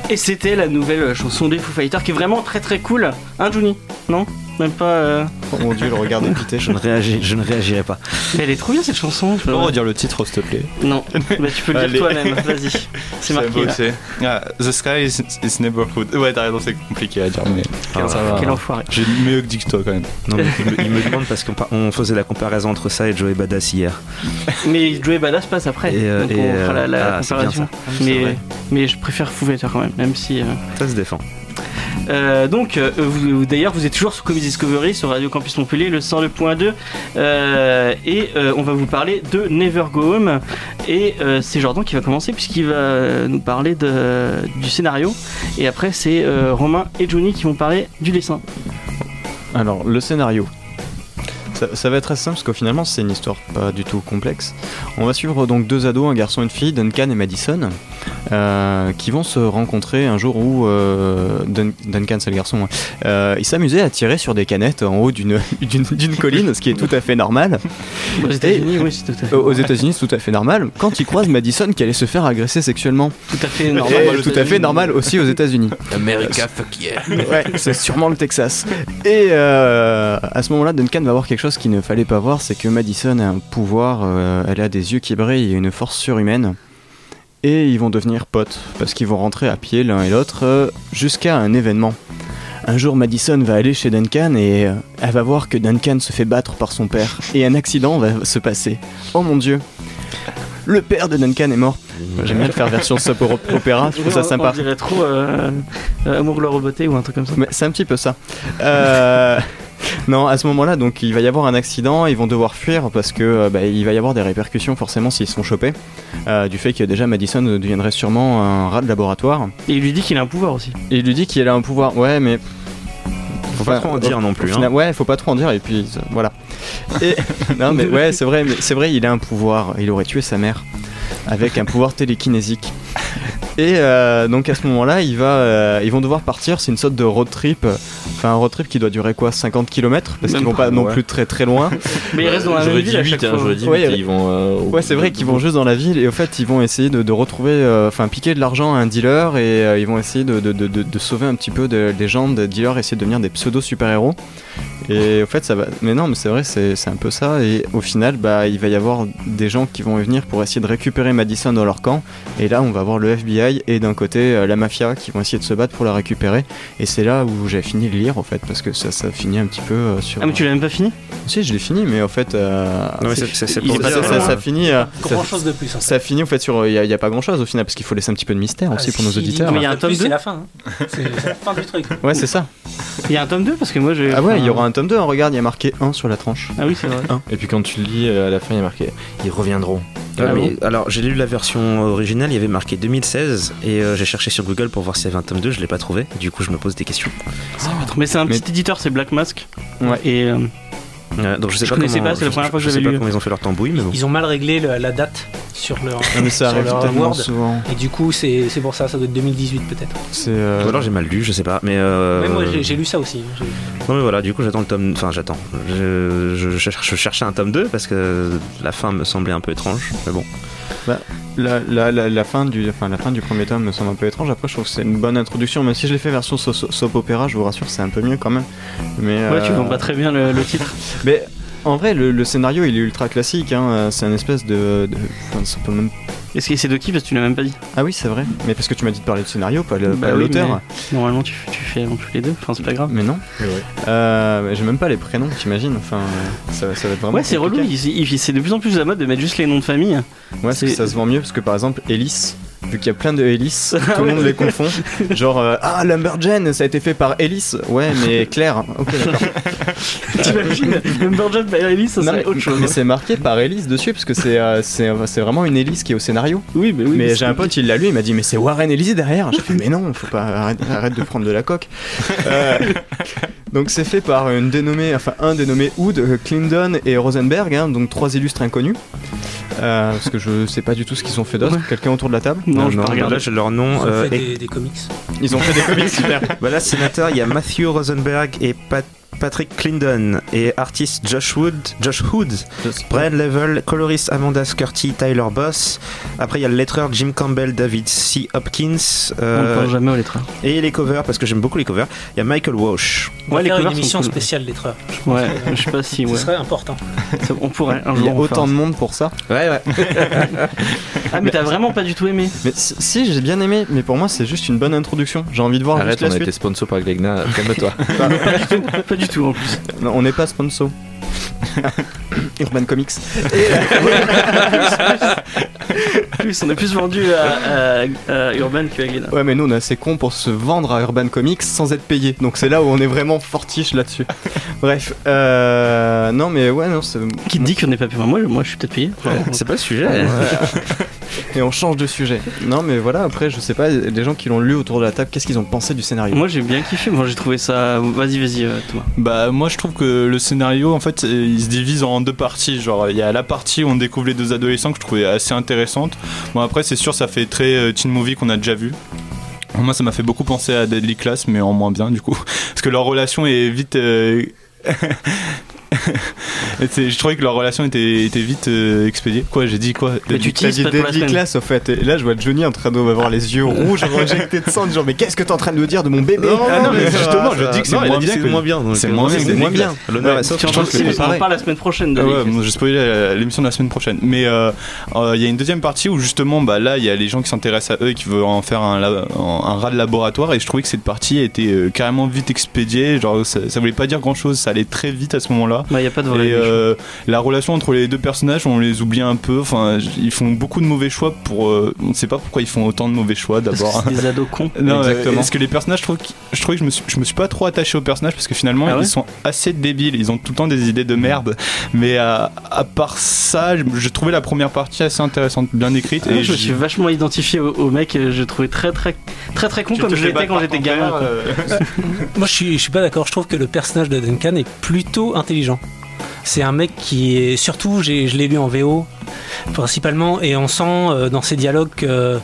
Et c'était la nouvelle chanson des Foo Fighters qui est vraiment très très cool. Hein, Johnny? Non? Même pas. euh, Oh mon dieu, le regard de Pité. Je ne, réagis, je ne réagirai pas. Mais elle est trop bien cette chanson. Tu peux redire le titre, s'il te plaît? Non, bah, tu peux le dire toi-même. Vas-y. C'est marqué. beau, là. Ah, the sky is, is neighborhood. Ouais, t'as raison, c'est compliqué à dire, mais Ah, ça va. Quel enfoiré. J'ai mieux que dit que toi quand même. Non, mais il, me, il me demande parce qu'on faisait la comparaison entre ça et Joey Badass hier. Mais Joey Badass passe après. Et, euh, donc et, on fera la, la euh, ah, comparaison. C'est Mais, mais je préfère Foo Fighters quand même, même si. euh, Ça se défend. Euh, donc, euh, d'ailleurs, vous êtes toujours sur Comedy Discovery sur Radio Campus Montpellier, le 102.2, euh, et euh, on va vous parler de Never Go Home. Et c'est Jordan qui va commencer puisqu'il va nous parler du scénario. Et après, c'est Romain et Johnny qui vont parler du dessin. Alors, le scénario. Ça, ça va être assez simple parce qu'au finalement c'est une histoire pas du tout complexe. On va suivre donc deux ados, un garçon et une fille, Duncan et Madison, euh, qui vont se rencontrer un jour où euh, Dun- Duncan c'est le garçon, hein, euh, il s'amusait à tirer sur des canettes en haut d'une colline, ce qui est tout à fait normal. Aux États-Unis, oui, c'est tout à fait, Aux États-Unis, c'est tout à fait normal. Quand il croise Madison qui allait se faire agresser sexuellement, tout à fait Et normal. tout à fait normal aussi aux États-Unis. America, fuck yeah. Ouais, c'est sûrement le Texas. Et euh, à ce moment-là, Duncan va voir quelque chose qu'il ne fallait pas voir, c'est que Madison a un pouvoir, euh, elle a des yeux qui brillent et une force surhumaine. Et ils vont devenir potes, parce qu'ils vont rentrer à pied l'un et l'autre euh, jusqu'à un événement. Un jour, Madison va aller chez Duncan et euh, elle va voir que Duncan se fait battre par son père. Et un accident va se passer. Oh mon dieu Le père de Duncan est mort. J'aime bien le faire version soap opéra, je trouve ça sympa. On dirait trop Amour, ou un truc comme ça. Mais c'est un petit peu ça. Euh, non, à ce moment-là, donc il va y avoir un accident, ils vont devoir fuir parce que euh, bah, il va y avoir des répercussions forcément s'ils sont chopés euh, du fait que déjà Madison deviendrait sûrement un rat de laboratoire. Et il lui dit qu'il a un pouvoir aussi. Et il lui dit qu'il a un pouvoir. Ouais, mais Faut pas trop en dire non plus. hein. final- ouais, faut pas trop en dire et puis euh, voilà. Et non, mais ouais, c'est vrai, mais c'est vrai, il a un pouvoir. Il aurait tué sa mère avec un pouvoir télékinésique. Et euh, donc à ce moment-là, il euh, ils vont devoir partir. C'est une sorte de road trip. Enfin, un road trip qui doit durer quoi 50 km Parce qu'ils vont pas, pas non ouais. plus très très loin. Mais il reste dans la même ville dit à 8, chaque hein, fois. j'aurais dit Ouais, 8 ils vont. euh, Ouais, c'est vrai qu'ils vont juste dans la ville et au fait, ils vont essayer de, de retrouver, euh, enfin, piquer de l'argent à un dealer et euh, ils vont essayer de, de, de, de- de sauver un petit peu de- des gens, des dealers, essayer de devenir des pseudo super-héros. Et au fait, ça va. Mais non, mais c'est vrai, c'est c'est un peu ça. Et au final, bah, il va y avoir des gens qui vont venir pour essayer de récupérer Madison dans leur camp. Et là, on va voir le FBI et d'un côté euh, la mafia qui vont essayer de se battre pour la récupérer. Et c'est là où j'ai fini de lire, en fait, parce que ça, ça finit un petit peu euh, sur. Ah, mais tu l'as même pas fini? Si, je l'ai fini, mais en fait. euh, Non, mais c'est- c'est- pour ça, dire, ça- ça finit. euh, Grand ça- chose de plus. en fait. ça finit en fait sur. Il n'y a, pas grand chose au final parce qu'il faut laisser un petit peu de mystère aussi Ah, pour nos auditeurs. Mais il y a un tome plus, 2? C'est la fin. hein. C'est la fin du truc. Ouais, c'est ça. Il y a un tome 2 parce que moi j'ai. Ah ouais, il y aura un tome 2. hein, regarde, il y a marqué 1 sur la tranche. Ah oui, c'est vrai. Et puis quand tu le lis à la fin, il y a marqué Ils reviendront. Ah, Ah mais alors j'ai lu la version originale, il y avait marqué 2016 et euh, j'ai cherché sur Google pour voir s'il y avait un tome 2, je l'ai pas trouvé. Du coup, je me pose des questions. Mais c'est un Mais- petit éditeur, c'est Black Mask. Ouais. Et euh, Euh, donc je sais Je pas connaissais comment, pas, c'est la je- première fois que je sais j'avais pas lu. comment ils ont fait leur tambouille, mais bon. Ils ont mal réglé le- la date sur leur. Non, mais ça sur arrive leur tellement Word. souvent. Et du coup, c'est c'est pour ça, ça doit être 2018 peut-être. C'est. euh, Ou alors j'ai mal lu, je sais pas. Mais, euh, Mais moi, j'ai- j'ai lu ça aussi. hein. J'ai- Non mais voilà, du coup j'attends le tome. Enfin j'attends. Je, je, je cherche- je cherchais un tome 2 parce que la fin me semblait un peu étrange. Mais bon. La, la, la, la fin du, enfin, la fin du premier tome me semble un peu étrange. Après, je trouve que c'est une bonne introduction. Même si je l'ai fait version so- so- soap opéra, je vous rassure, c'est un peu mieux quand même. Mais, ouais, tu euh, vends pas très bien le, le titre. Mais en vrai, le, le scénario il est ultra classique. Hein. C'est un espèce de. de- enfin, ça peut même Est-ce que c'est de qui Parce que tu l'as même pas dit. Ah oui, c'est vrai. Mais parce que tu m'as dit de parler de scénario, pas, le- Bah pas oui, l'auteur. Normalement, tu, tu fais en tous les deux. Enfin, c'est pas grave. Mais non. Euh, J'ai même pas les prénoms, t'imagines. Enfin, ça, ça va être vraiment. Ouais, c'est relou. C'est de plus en plus la mode de mettre juste les noms de famille. Ouais, parce que C'est- ça se vend mieux parce que par exemple, Ellis, vu qu'il y a plein de Ah tout le monde les confond. Genre, euh, ah, Lumberjane, ça a été fait par Ellis. Ouais, mais Claire. Ok, d'accord. T'imagines Lumberjack by Ellis, ça Non, serait mais, autre chose. mais c'est marqué par Ellis dessus parce que c'est euh, c'est c'est vraiment une Ellis qui est au scénario. Oui, mais oui. mais j'ai un pote, il l'a lu, il m'a dit mais c'est Warren Ellis derrière. J'ai fait mais non, faut pas arrête, arrête de prendre de la coque. Euh, donc c'est fait par une dénommée, enfin un dénommé euh, Clinton et Rosenberg, hein, donc trois illustres inconnus. Euh, parce que je sais pas du tout ce qu'ils ont fait d'autre. Quelqu'un autour de la table Non, je peux regarder. Là, j'ai leur nom. Ils ont euh, fait et- des, des comics. Ils ont fait des comics super. Bah là, sénateur, il y a Matthew Rosenberg et Pat- Patrick Clendon et artiste Josh Wood, Josh Hood, Brian Level, coloriste Amanda Scurty, Tyler Boss. Après, il y a le lettreur Jim Campbell, David C. Hopkins. On euh, ne pense jamais aux lettres. et les covers, parce que j'aime beaucoup les covers, il y a Michael Walsh. On va Ouais, les faire une covers sont émission cool. spéciale lettreur. Ouais, je sais pas si. Ce Ouais. serait important. On pourrait un Il y a autant de monde pour ça. Ouais, ouais. Ah, mais t'as vraiment pas du tout aimé Mais si, j'ai bien aimé, mais pour moi c'est juste une bonne introduction. J'ai envie de voir Arrête, juste la on a suite. été sponsor par Glegna, calme-toi. Du tout en plus. Non, on n'est pas sponsor. Urban Comics. En plus, on est plus vendu à, à- à Urban que à Glénat. Ouais, mais nous on est assez cons pour se vendre à Urban Comics sans être payé. Donc c'est là où on est vraiment fortiche là-dessus. Bref, euh, non mais ouais, non, c'est. Qui te dit qu'on n'est pas payé? Moi, moi, je suis peut-être payé. C'est pas le sujet. Et on change de sujet. Non mais voilà, après je sais pas, les gens qui l'ont lu autour de la table, qu'est-ce qu'ils ont pensé du scénario? Moi, j'ai bien kiffé. Moi, j'ai trouvé ça. Vas-y, vas-y, euh, Thomas. Bah moi je trouve que le scénario en fait il se divise en deux parties. Genre il y a la partie où on découvre les deux adolescents que je trouvais assez intéressante. Bon après c'est sûr ça fait très euh, teen movie qu'on a déjà vu. Moi ça m'a fait beaucoup penser à Deadly Class mais en moins bien du coup. Parce que leur relation est vite euh, et je trouvais que leur relation était, était vite euh, expédiée quoi j'ai dit quoi? Mais tu T'as dit au fait. Et là je vois Johnny en train d'avoir les yeux rouges, injectés de sang, genre mais qu'est-ce que t'es en train de me dire de mon bébé? Ah non, mais ça justement, je dis que c'est moins bien c'est que- moins bien. donc, c'est euh, moins bien, c'est moins bien. Je on parle la semaine prochaine de Ah ouais, spoilé la- l'émission de la semaine prochaine. Mais euh, il y a une deuxième partie où justement, bah, là, il y a les gens qui s'intéressent à eux et qui veulent en faire un, un, rat de laboratoire. Et je trouvais que cette partie était carrément vite expédiée. Genre, ça, ça voulait pas dire grand chose. Ça allait très vite à ce moment-là. Bah, y a pas de vrai. Et euh, la relation entre les deux personnages, on les oublie un peu. Enfin, ils font beaucoup de mauvais choix pour. euh, on ne sait pas pourquoi ils font autant de mauvais choix Parce que d'abord. c'est des ados cons. Non, euh, Exactement. Parce que les personnages, je trouve, je que je me suis, je me suis pas trop attaché aux personnages parce que finalement, Ah ouais ils sont assez débiles. Ils ont tout le temps des idées de merde. Mais à, à part ça, je, trouvais la première partie assez intéressante, bien écrite. Ah, et je me suis vachement identifié au, au mec. Je trouvais très, très, très, très con comme je l'étais quand j'étais gamin. Moi, je suis, je suis pas d'accord. Je trouve que le personnage de Duncan est plutôt intelligent. C'est un mec qui est. Surtout, je l'ai lu en VO, principalement, et on sent euh, dans ses dialogues que.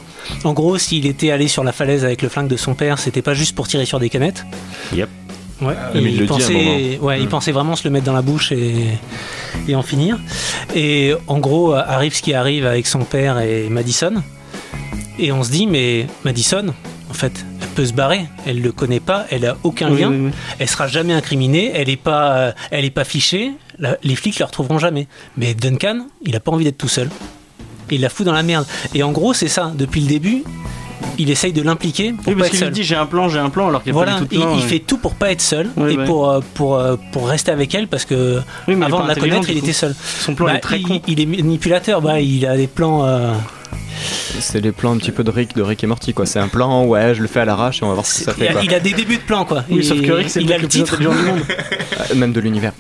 En gros, s'il était allé sur la falaise avec le flingue de son père, c'était pas juste pour tirer sur des canettes. Yep. Ouais, mais il pensait, ouais, Mm. pensait vraiment se le mettre dans la bouche et, et en finir. Et en gros, arrive ce qui arrive avec son père et Madison. Et on se dit, mais Madison, en fait, elle peut se barrer. Elle le connaît pas, elle a aucun Oui, lien. oui, oui. Elle sera jamais incriminée, elle est pas, euh, elle est pas fichée. La- les flics la retrouveront jamais. Mais Duncan, il a pas envie d'être tout seul. Il la fout dans la merde. Et en gros, c'est ça. Depuis le début, il essaye de l'impliquer pour Oui, pas parce être qu'il seul. lui dit j'ai un plan, j'ai un plan, alors qu'il Voilà, pas tout il, plan. il ouais. fait tout pour pas être seul et ouais. pour, euh, pour, euh, pour rester avec elle parce que Oui, avant de il la pas connaître, il était seul. Son plan Bah, est très il, con. il est manipulateur, bah, il a des plans. euh, C'est les plans un petit peu de Rick, de Rick et Morty quoi. C'est un plan, ouais, je le fais à l'arrache et on va voir ce que ça il, fait a, quoi. il a des débuts de plans quoi. Oui, Il- sauf que Rick, c'est le il le plus titre. intelligent du monde. Euh, Même de l'univers.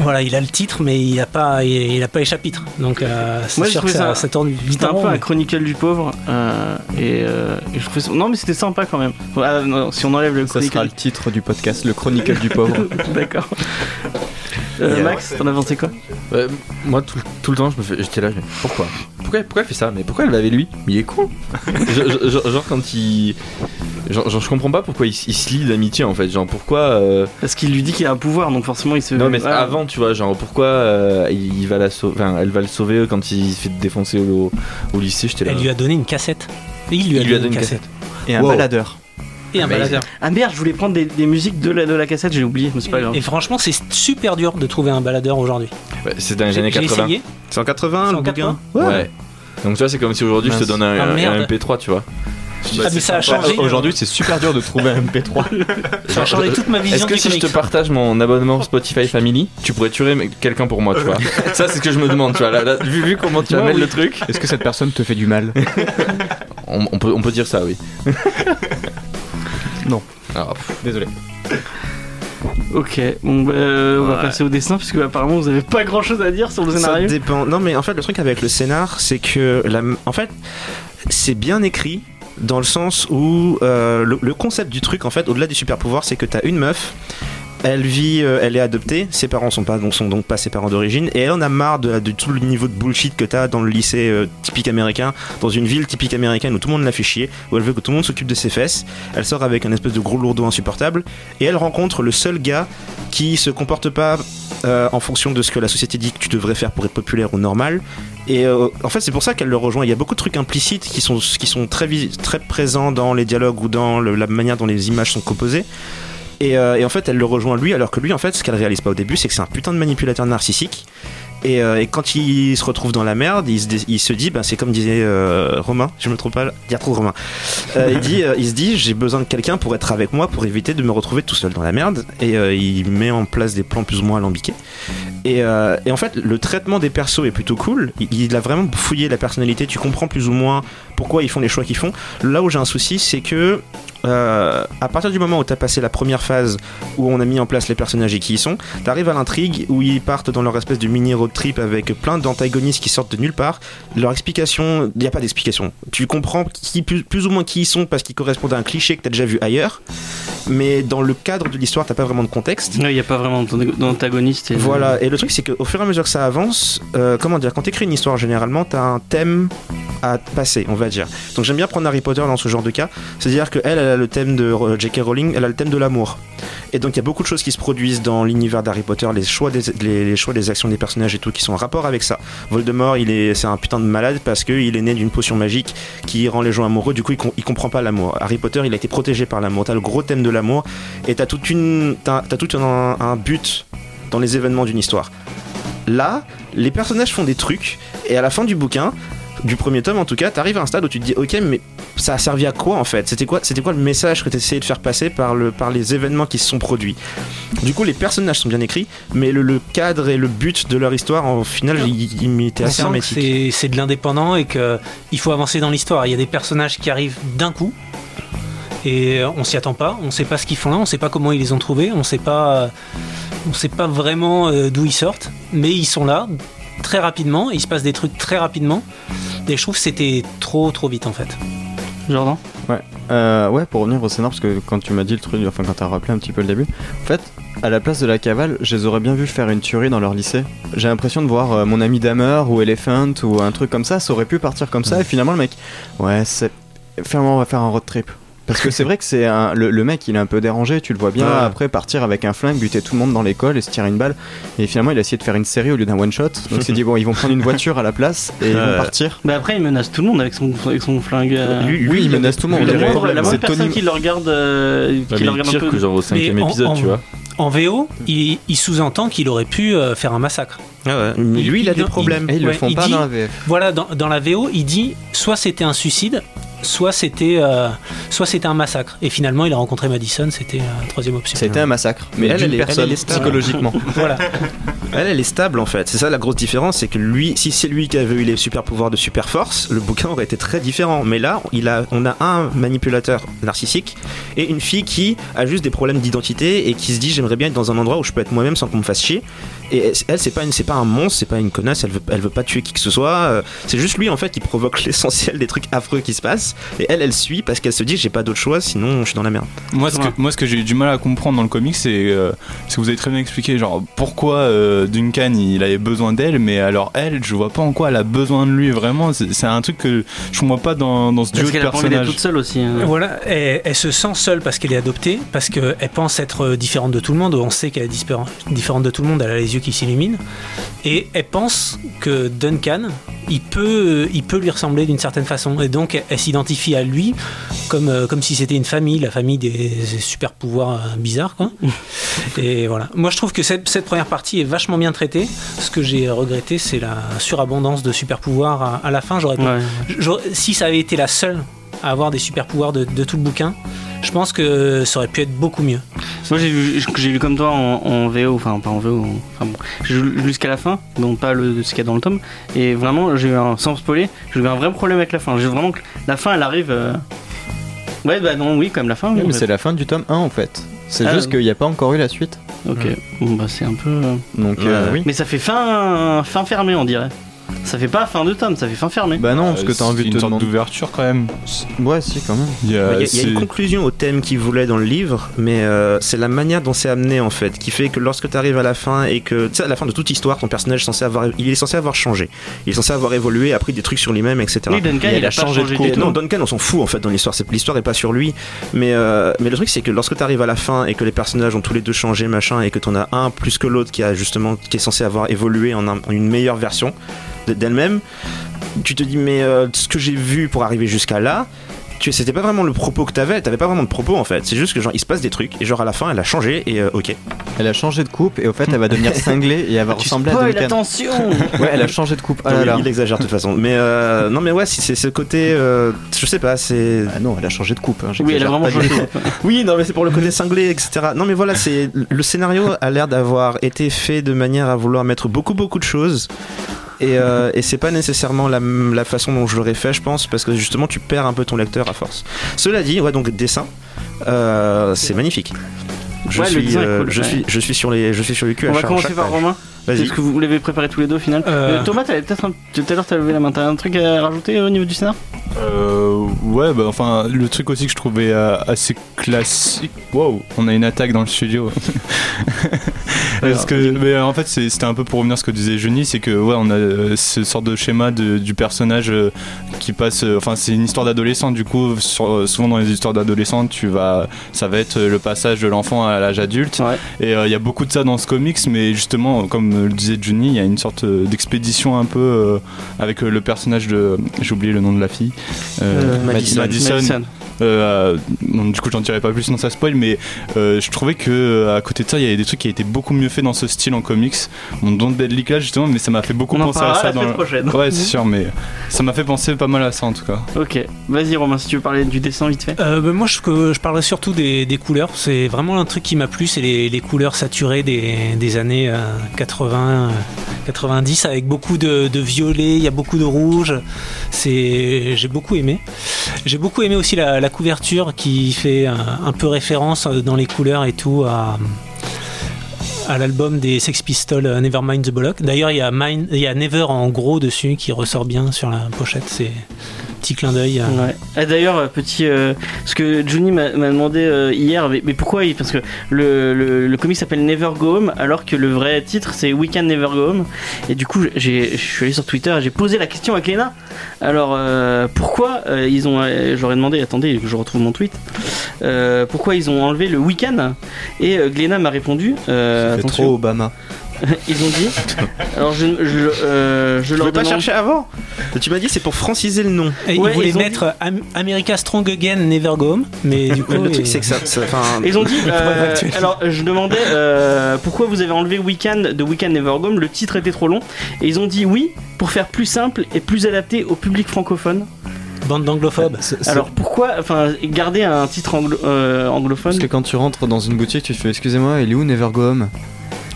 Voilà, il a le titre, mais il a pas, il, il a pas les chapitres. Donc euh, c'est sûr que ça, ça- ça tourne vite C'était un peu rond. un chronicle du pauvre. euh, et, euh, et je trouvais ça- Non, mais c'était sympa quand même. Ah, non, si on enlève le Ça chronicle. sera le titre du podcast, le Chronicle du pauvre. D'accord. Euh. Max, t'en as pensé quoi Ouais, moi, tout, tout le temps, je me fais, j'étais là, je me dis, pourquoi pourquoi, pourquoi elle fait ça Mais pourquoi elle va avec lui Mais il est con genre, quand il. Genre, genre, je comprends pas pourquoi il, se lie d'amitié en fait. Genre, pourquoi. euh, Parce qu'il lui dit qu'il a un pouvoir, donc forcément il se. Non, mais avant, tu vois, genre, pourquoi euh, il, va la sauver. Enfin, elle va le sauver quand il se fait défoncer au, au lycée. J'étais là. Elle lui a donné une cassette. Et il lui a, Il lui a donné une cassette. Et un Wow. baladeur. Et un Mais- baladeur. Ah merde, je voulais prendre des, des musiques de la, de la cassette, j'ai oublié, mais c'est pas grave. Et franchement, c'est super dur de trouver un baladeur aujourd'hui. Ouais, c'est dans les années j'ai 80. essayé. C'est en 80 C'est le en bouquin 80? Ouais. Donc tu vois, c'est comme si aujourd'hui je te donne un, Ah, un merde. MP3, tu vois. Ah, mais ça a changé. Aujourd'hui, c'est super dur de trouver un MP3. Ça a changé toute ma vision Est-ce que du si je te partage mon abonnement Spotify Family, tu pourrais tuer quelqu'un pour moi, tu vois Ça, c'est ce que je me demande, tu vois. Là, là, vu, vu comment tu Moi, amènes oui. le truc, Est-ce que cette personne te fait du mal on, on peut, on peut dire ça, oui. Non. Pff, Désolé. Ok, bon, bah, euh, on va Ouais. passer au dessin parce que apparemment vous avez pas grand chose à dire sur le Ça scénario. dépend. Non, mais en fait, le truc avec le scénar, c'est que, la... en fait, c'est bien écrit dans le sens où euh, le, le concept du truc, en fait, au-delà du super pouvoir, c'est que t'as une meuf. Elle vit, euh, elle est adoptée, ses parents sont pas, sont donc pas ses parents d'origine, et elle en a marre de, tout le niveau de bullshit que t'as dans le lycée euh, typique américain, dans une ville typique américaine où tout le monde la fait chier, où elle veut que tout le monde s'occupe de ses fesses. Elle sort avec un espèce de gros lourdeau insupportable, et elle rencontre le seul gars qui se comporte pas euh, en fonction de ce que la société dit que tu devrais faire pour être populaire ou normal. Et en fait, c'est pour ça qu'elle le rejoint. Il y a beaucoup de trucs implicites qui sont, qui sont très, très présents dans les dialogues ou dans la manière dont les images sont composées. Et, euh, et en fait, elle le rejoint lui, alors que lui, en fait, ce qu'elle réalise pas au début, c'est que c'est un putain de manipulateur narcissique. Et, euh, quand il se retrouve dans la merde, il se, dit, ben, c'est comme disait euh, Romain, je me trompe pas, il y a trop Romain. Il, se dit, j'ai besoin de quelqu'un pour être avec moi, pour éviter de me retrouver tout seul dans la merde. Et il met en place des plans plus ou moins alambiqués. Et, et en fait, le traitement des persos est plutôt cool. Il, il a vraiment fouillé la personnalité. Tu comprends plus ou moins pourquoi ils font les choix qu'ils font. Là où j'ai un souci, c'est que euh, à partir du moment où tu as passé la première phase où on a mis en place les personnages et qui ils sont, tu arrives à l'intrigue où ils partent dans leur espèce de mini road trip avec plein d'antagonistes qui sortent de nulle part. Leur explication, il n'y a pas d'explication. Tu comprends qui, plus, plus ou moins qui ils sont parce qu'ils correspondent à un cliché que tu as déjà vu ailleurs. Mais dans le cadre de l'histoire, t'as pas vraiment de contexte. Il n'y a pas vraiment d'antagoniste. et- Voilà, et le truc c'est qu'au fur et à mesure que ça avance, euh, comment dire, quand t'écris une histoire généralement, t'as un thème à passer, on va dire. Donc j'aime bien prendre Harry Potter dans ce genre de cas, c'est-à-dire qu'elle, elle a le thème de J.K. Rowling, elle a le thème de l'amour. Et donc il y a beaucoup de choses qui se produisent dans l'univers d'Harry Potter, les choix, des, les, choix actions des personnages et tout, qui sont en rapport avec ça. Voldemort, il est, c'est un putain de malade parce qu'il est né d'une potion magique qui rend les gens amoureux, du coup il, com- il comprend pas l'amour. Harry Potter, il a été protégé par l'amour, t'as le gros thème de l'amour, et t'as toute une, t'as, tout un but dans les événements d'une histoire. Là, les personnages font des trucs, et à la fin du bouquin, du premier tome en tout cas, t'arrives à un stade où tu te dis ok mais ça a servi à quoi en fait? C'était quoi, c'était quoi le message que t'essayais de faire passer par, le, par les événements qui se sont produits? Du coup les personnages sont bien écrits, mais le, le cadre et le but de leur histoire en final il, il m'était assez hermétique. c'est de l'indépendant et qu'il faut avancer dans l'histoire. Il y a des personnages qui arrivent d'un coup et on s'y attend pas. On sait pas ce qu'ils font là. On sait pas comment ils les ont trouvés. On sait pas, on sait pas vraiment euh, d'où ils sortent. Mais ils sont là très rapidement. Il se passe des trucs très rapidement. Et je trouve que c'était trop trop vite en fait. Jordan Euh, ouais, pour revenir au scénar, parce que quand tu m'as dit le truc, enfin quand t'as rappelé un petit peu le début, en fait, à la place de la cavale, je les aurais bien vu faire une tuerie dans leur lycée. J'ai l'impression de voir euh, mon ami Damer ou Elephant ou un truc comme ça, ça aurait pu partir comme ça, et finalement le mec, ouais, c'est. Finalement, on va faire un road trip. Parce que c'est vrai que c'est un... le, le mec, il est un peu dérangé, tu le vois bien Ouais. après partir avec un flingue, buter tout le monde dans l'école et se tirer une balle. Et finalement, il a essayé de faire une série au lieu d'un one shot. Donc il s'est dit, bon, ils vont prendre une voiture à la place et ils vont partir. Bah après, il menace tout le monde avec son, avec son flingue. euh. Lui- lui, Oui, il menace tout le monde. la Le moindre, problème, la moindre personne Tony- qui le regarde, euh, qui mais le il regarde un peu. que genre au cinquième Mais en- épisode, en- tu vois. En VO, il, il sous-entend qu'il aurait pu euh, faire un massacre. Ah ouais, mais lui il a il- des il- problèmes. Et ils le Ouais, font il pas dit- dans la VF. Voilà, dans, dans la VO, il dit soit c'était un suicide, soit c'était euh, soit c'était un massacre. Et finalement, il a rencontré Madison, c'était la troisième option. Été un massacre, mais Elle, d'une elle est- personne elle est stable. psychologiquement. Voilà. Elle, elle est stable en fait. C'est ça la grosse différence, c'est que lui, si c'est lui qui avait eu les super pouvoirs de super force, le bouquin aurait été très différent. Mais là, il a, on a un manipulateur narcissique et une fille qui a juste des problèmes d'identité et qui se dit j'aimerais bien être dans un endroit où je peux être moi-même sans qu'on me fasse chier. Et elle, c'est pas une, c'est pas un monstre, c'est pas une connasse. Elle veut, elle veut pas tuer qui que ce soit. Euh, C'est juste lui en fait qui provoque l'essentiel des trucs affreux qui se passent. Et elle, elle suit parce qu'elle se dit j'ai pas d'autre choix, sinon je suis dans la merde. Moi, ce que, moi, ce que j'ai eu du mal à comprendre dans le comic, c'est euh, c'est que vous avez très bien expliqué, genre, pourquoi euh, Duncan il avait besoin d'elle, mais alors elle, je vois pas en quoi elle a besoin de lui vraiment. C'est un truc que je vois pas dans, dans ce duo Parce de qu'elle a pas envie d'être personnages. toute seule aussi. hein. Voilà, elle, elle se sent seule parce qu'elle est adoptée, parce qu'elle pense être différente de tout le monde. On sait qu'elle est différente de tout le monde. Elle a les yeux yeux qui s'illuminent. Et elle pense que Duncan, il peut, il peut lui ressembler d'une certaine façon. Et donc, elle s'identifie à lui comme, euh, comme si c'était une famille, la famille des super pouvoirs euh, bizarres. Quoi. Et voilà. Moi, je trouve que cette, cette première partie est vachement bien traitée. Ce que j'ai regretté, c'est la surabondance de super pouvoirs à, à la fin. J'aurais Ouais. si ça avait été la seule à avoir des super pouvoirs de, de tout le bouquin, je pense que ça aurait pu être beaucoup mieux. Moi j'ai lu, j'ai lu comme toi en, en VO, enfin pas en VO, en- enfin bon, j'ai lu jusqu'à la fin, donc pas le, ce qu'il y a dans le tome, et vraiment j'ai eu un, sans spoiler, j'ai eu un vrai problème avec la fin. J'ai vraiment que la fin elle arrive. euh, Ouais bah non oui comme la fin. oui, en mais fait. c'est la fin du tome 1 en fait. C'est Ah, juste qu'il n'y a pas encore eu la suite. Ok. Bon bah c'est un peu. euh, Donc euh, oui. Mais ça fait fin fin fermé on dirait. Ça fait pas fin de tome, ça fait fin fermé. Bah non, parce que Euh, t'as envie c'est de une te demander. d'ouverture quand même. Ouais, si, quand même. Il y a, Il y, a- il y a c'est- une conclusion au thème qu'il voulait dans le livre, mais euh, c'est la manière dont c'est amené en fait, qui fait que lorsque tu arrives à la fin et que, tu sais, à la fin de toute histoire, ton personnage est censé avoir, il est censé avoir changé, il est censé avoir évolué, appris des trucs sur lui-même, etc. oui Duncan il il, a changé changé, de tout. non, Duncan, on s'en fout en fait dans l'histoire. C'est- L'histoire est pas sur lui, mais euh, mais le truc c'est que lorsque tu arrives à la fin et que les personnages ont tous les deux changé, machin, et que t'en as un plus que l'autre qui a justement qui est censé avoir évolué en, un- en une meilleure version d'elle-même, tu te dis mais euh, ce que j'ai vu pour arriver jusqu'à là. Tu, c'était pas vraiment le propos que t'avais, t'avais pas vraiment de propos en fait. C'est juste que genre il se passe des trucs et genre à la fin elle a changé et euh, ok. Elle a changé de coupe et au fait, elle va devenir cinglée et elle va ressembler à spoil, Duncan. attention Ouais, elle a changé de coupe. Ah Non, là mais là. Il exagère de toute façon. Mais euh, non mais ouais, si c'est ce côté, euh, je sais pas, c'est Ah non, elle a changé de coupe. hein, Oui elle a vraiment changé. tout. Oui, non, mais c'est pour le côté cinglé, etc. Non, mais voilà, c'est le scénario a l'air d'avoir été fait de manière à vouloir mettre beaucoup, beaucoup de choses. Et, euh, et c'est pas nécessairement la, la façon dont je l'aurais fait, je pense, parce que justement, tu perds un peu ton lecteur à force. Cela dit, ouais, donc dessin, euh, c'est magnifique. Je, Ouais, suis, euh, cool, je, ouais. suis, je suis sur les, je suis sur le cul. On à va chaque- commencer chaque par. Romain. Vas-y. Est-ce que vous l'avez préparé tous les deux au final Euh, Euh, Thomas, t'avais peut-être un... tout à l'heure t'as levé la main. T'as un truc à rajouter au niveau du scénar? Euh, ouais, bah enfin, le truc aussi que je trouvais euh, assez classique. Wow, on a une attaque dans le studio. Parce que, mais en fait, c'était un peu pour revenir à ce que disait Johnny, c'est que ouais, on a euh, ce sorte de schéma de- du personnage euh, qui passe. euh, Enfin, c'est une histoire d'adolescent. Du coup, sur- souvent dans les histoires d'adolescents, tu vas, ça va être le passage de l'enfant à l'âge adulte. Ouais. Et il y a beaucoup de ça dans ce comics, mais justement, comme le disait Johnny, il y a une sorte d'expédition un peu avec le personnage de. J'ai oublié le nom de la fille. Madison. Madison. Euh, bon, du coup, j'en dirai pas plus, sinon ça spoil, mais euh, je trouvais que euh, à côté de ça, il y avait des trucs qui étaient beaucoup mieux faits dans ce style en comics. Bon, Don't Deadly Class, justement, mais ça m'a fait beaucoup On en penser à ça la dans semaine le- prochaine. Ouais, c'est sûr, mais ça m'a fait penser pas mal à ça en tout cas. Ok, vas-y Romain, si tu veux parler du dessin vite fait. Euh, bah, moi, je, que- je parlerai surtout des, des couleurs. C'est vraiment un truc qui m'a plu, c'est les, les couleurs saturées des, des années euh, 80, euh, 90, avec beaucoup de, de violet, il y a beaucoup de rouge. C'est, j'ai beaucoup aimé. J'ai beaucoup aimé aussi la, la couverture qui fait un, un peu référence euh, dans les couleurs et tout à l'album des Sex Pistols euh, Nevermind the Bollock. D'ailleurs, il y, a il y a Never en gros dessus qui ressort bien sur la pochette. C'est petit clin d'œil. Ouais. Ah, D'ailleurs, euh, petit, euh, ce que Johnny m'a m'a demandé euh, hier, mais, mais pourquoi il- Parce que le, le, le comic s'appelle Never Go Home, alors que le vrai titre c'est Weekend Never Go Home. Et du coup, j'ai- je suis allé sur Twitter et j'ai posé la question à Cléna. Alors, euh, pourquoi euh, ils ont. euh, J'aurais demandé, attendez, je retrouve mon tweet. Euh, pourquoi ils ont enlevé le week-end Et euh, Gléna m'a répondu. euh, C'est attention, trop Obama. ils ont dit. Alors, je, je, euh, je Tu leur pas demande. chercher avant Tu m'as dit c'est pour franciser le nom. Et Ouais, ils voulaient ils ont mettre Am- America Strong Again, Never Go Home, mais du coup, le truc ils- c'est que ça, ça- enfin, Ils ont dit. euh, actuel. alors, je demandais euh, pourquoi vous avez enlevé Weekend de Weekend Never Go Home. Le titre était trop long. Et ils ont dit oui pour faire plus simple et plus adapté au public francophone. bande d'anglophobes. Alors pourquoi, enfin, garder un titre anglo- euh, anglophone? Parce que quand tu rentres dans une boutique, tu fais excusez-moi, il est où Never Go Home?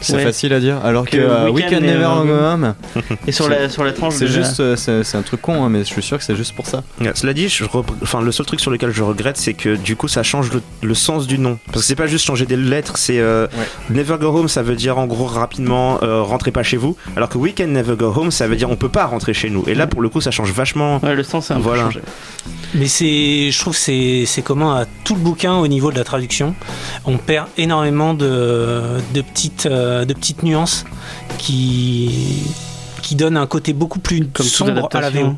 C'est Ouais. facile à dire. Alors que, Que euh, Weekend Weekend Never Go Home, et sur la sur la tranche c'est juste, euh, c'est un truc con, hein, mais je suis sûr que c'est juste pour ça. Ouais, Cela dit, je rep- enfin, le seul truc sur lequel je regrette, c'est que du coup, ça change le, le sens du nom. Parce que c'est pas juste changer des lettres, c'est euh, Never Go Home, ça veut dire en gros rapidement euh, rentrez pas chez vous. Alors que Weekend Never Go Home, ça veut dire on peut pas rentrer chez nous. Et là, pour le coup, ça change vachement. Ouais, le sens c'est un Voilà. peu changé. Mais c'est, je trouve que c'est, c'est commun à tout le bouquin au niveau de la traduction. On perd énormément de, de, petites, euh, de petites nuances qui, qui donnent un côté beaucoup plus Comme sombre à la. VO.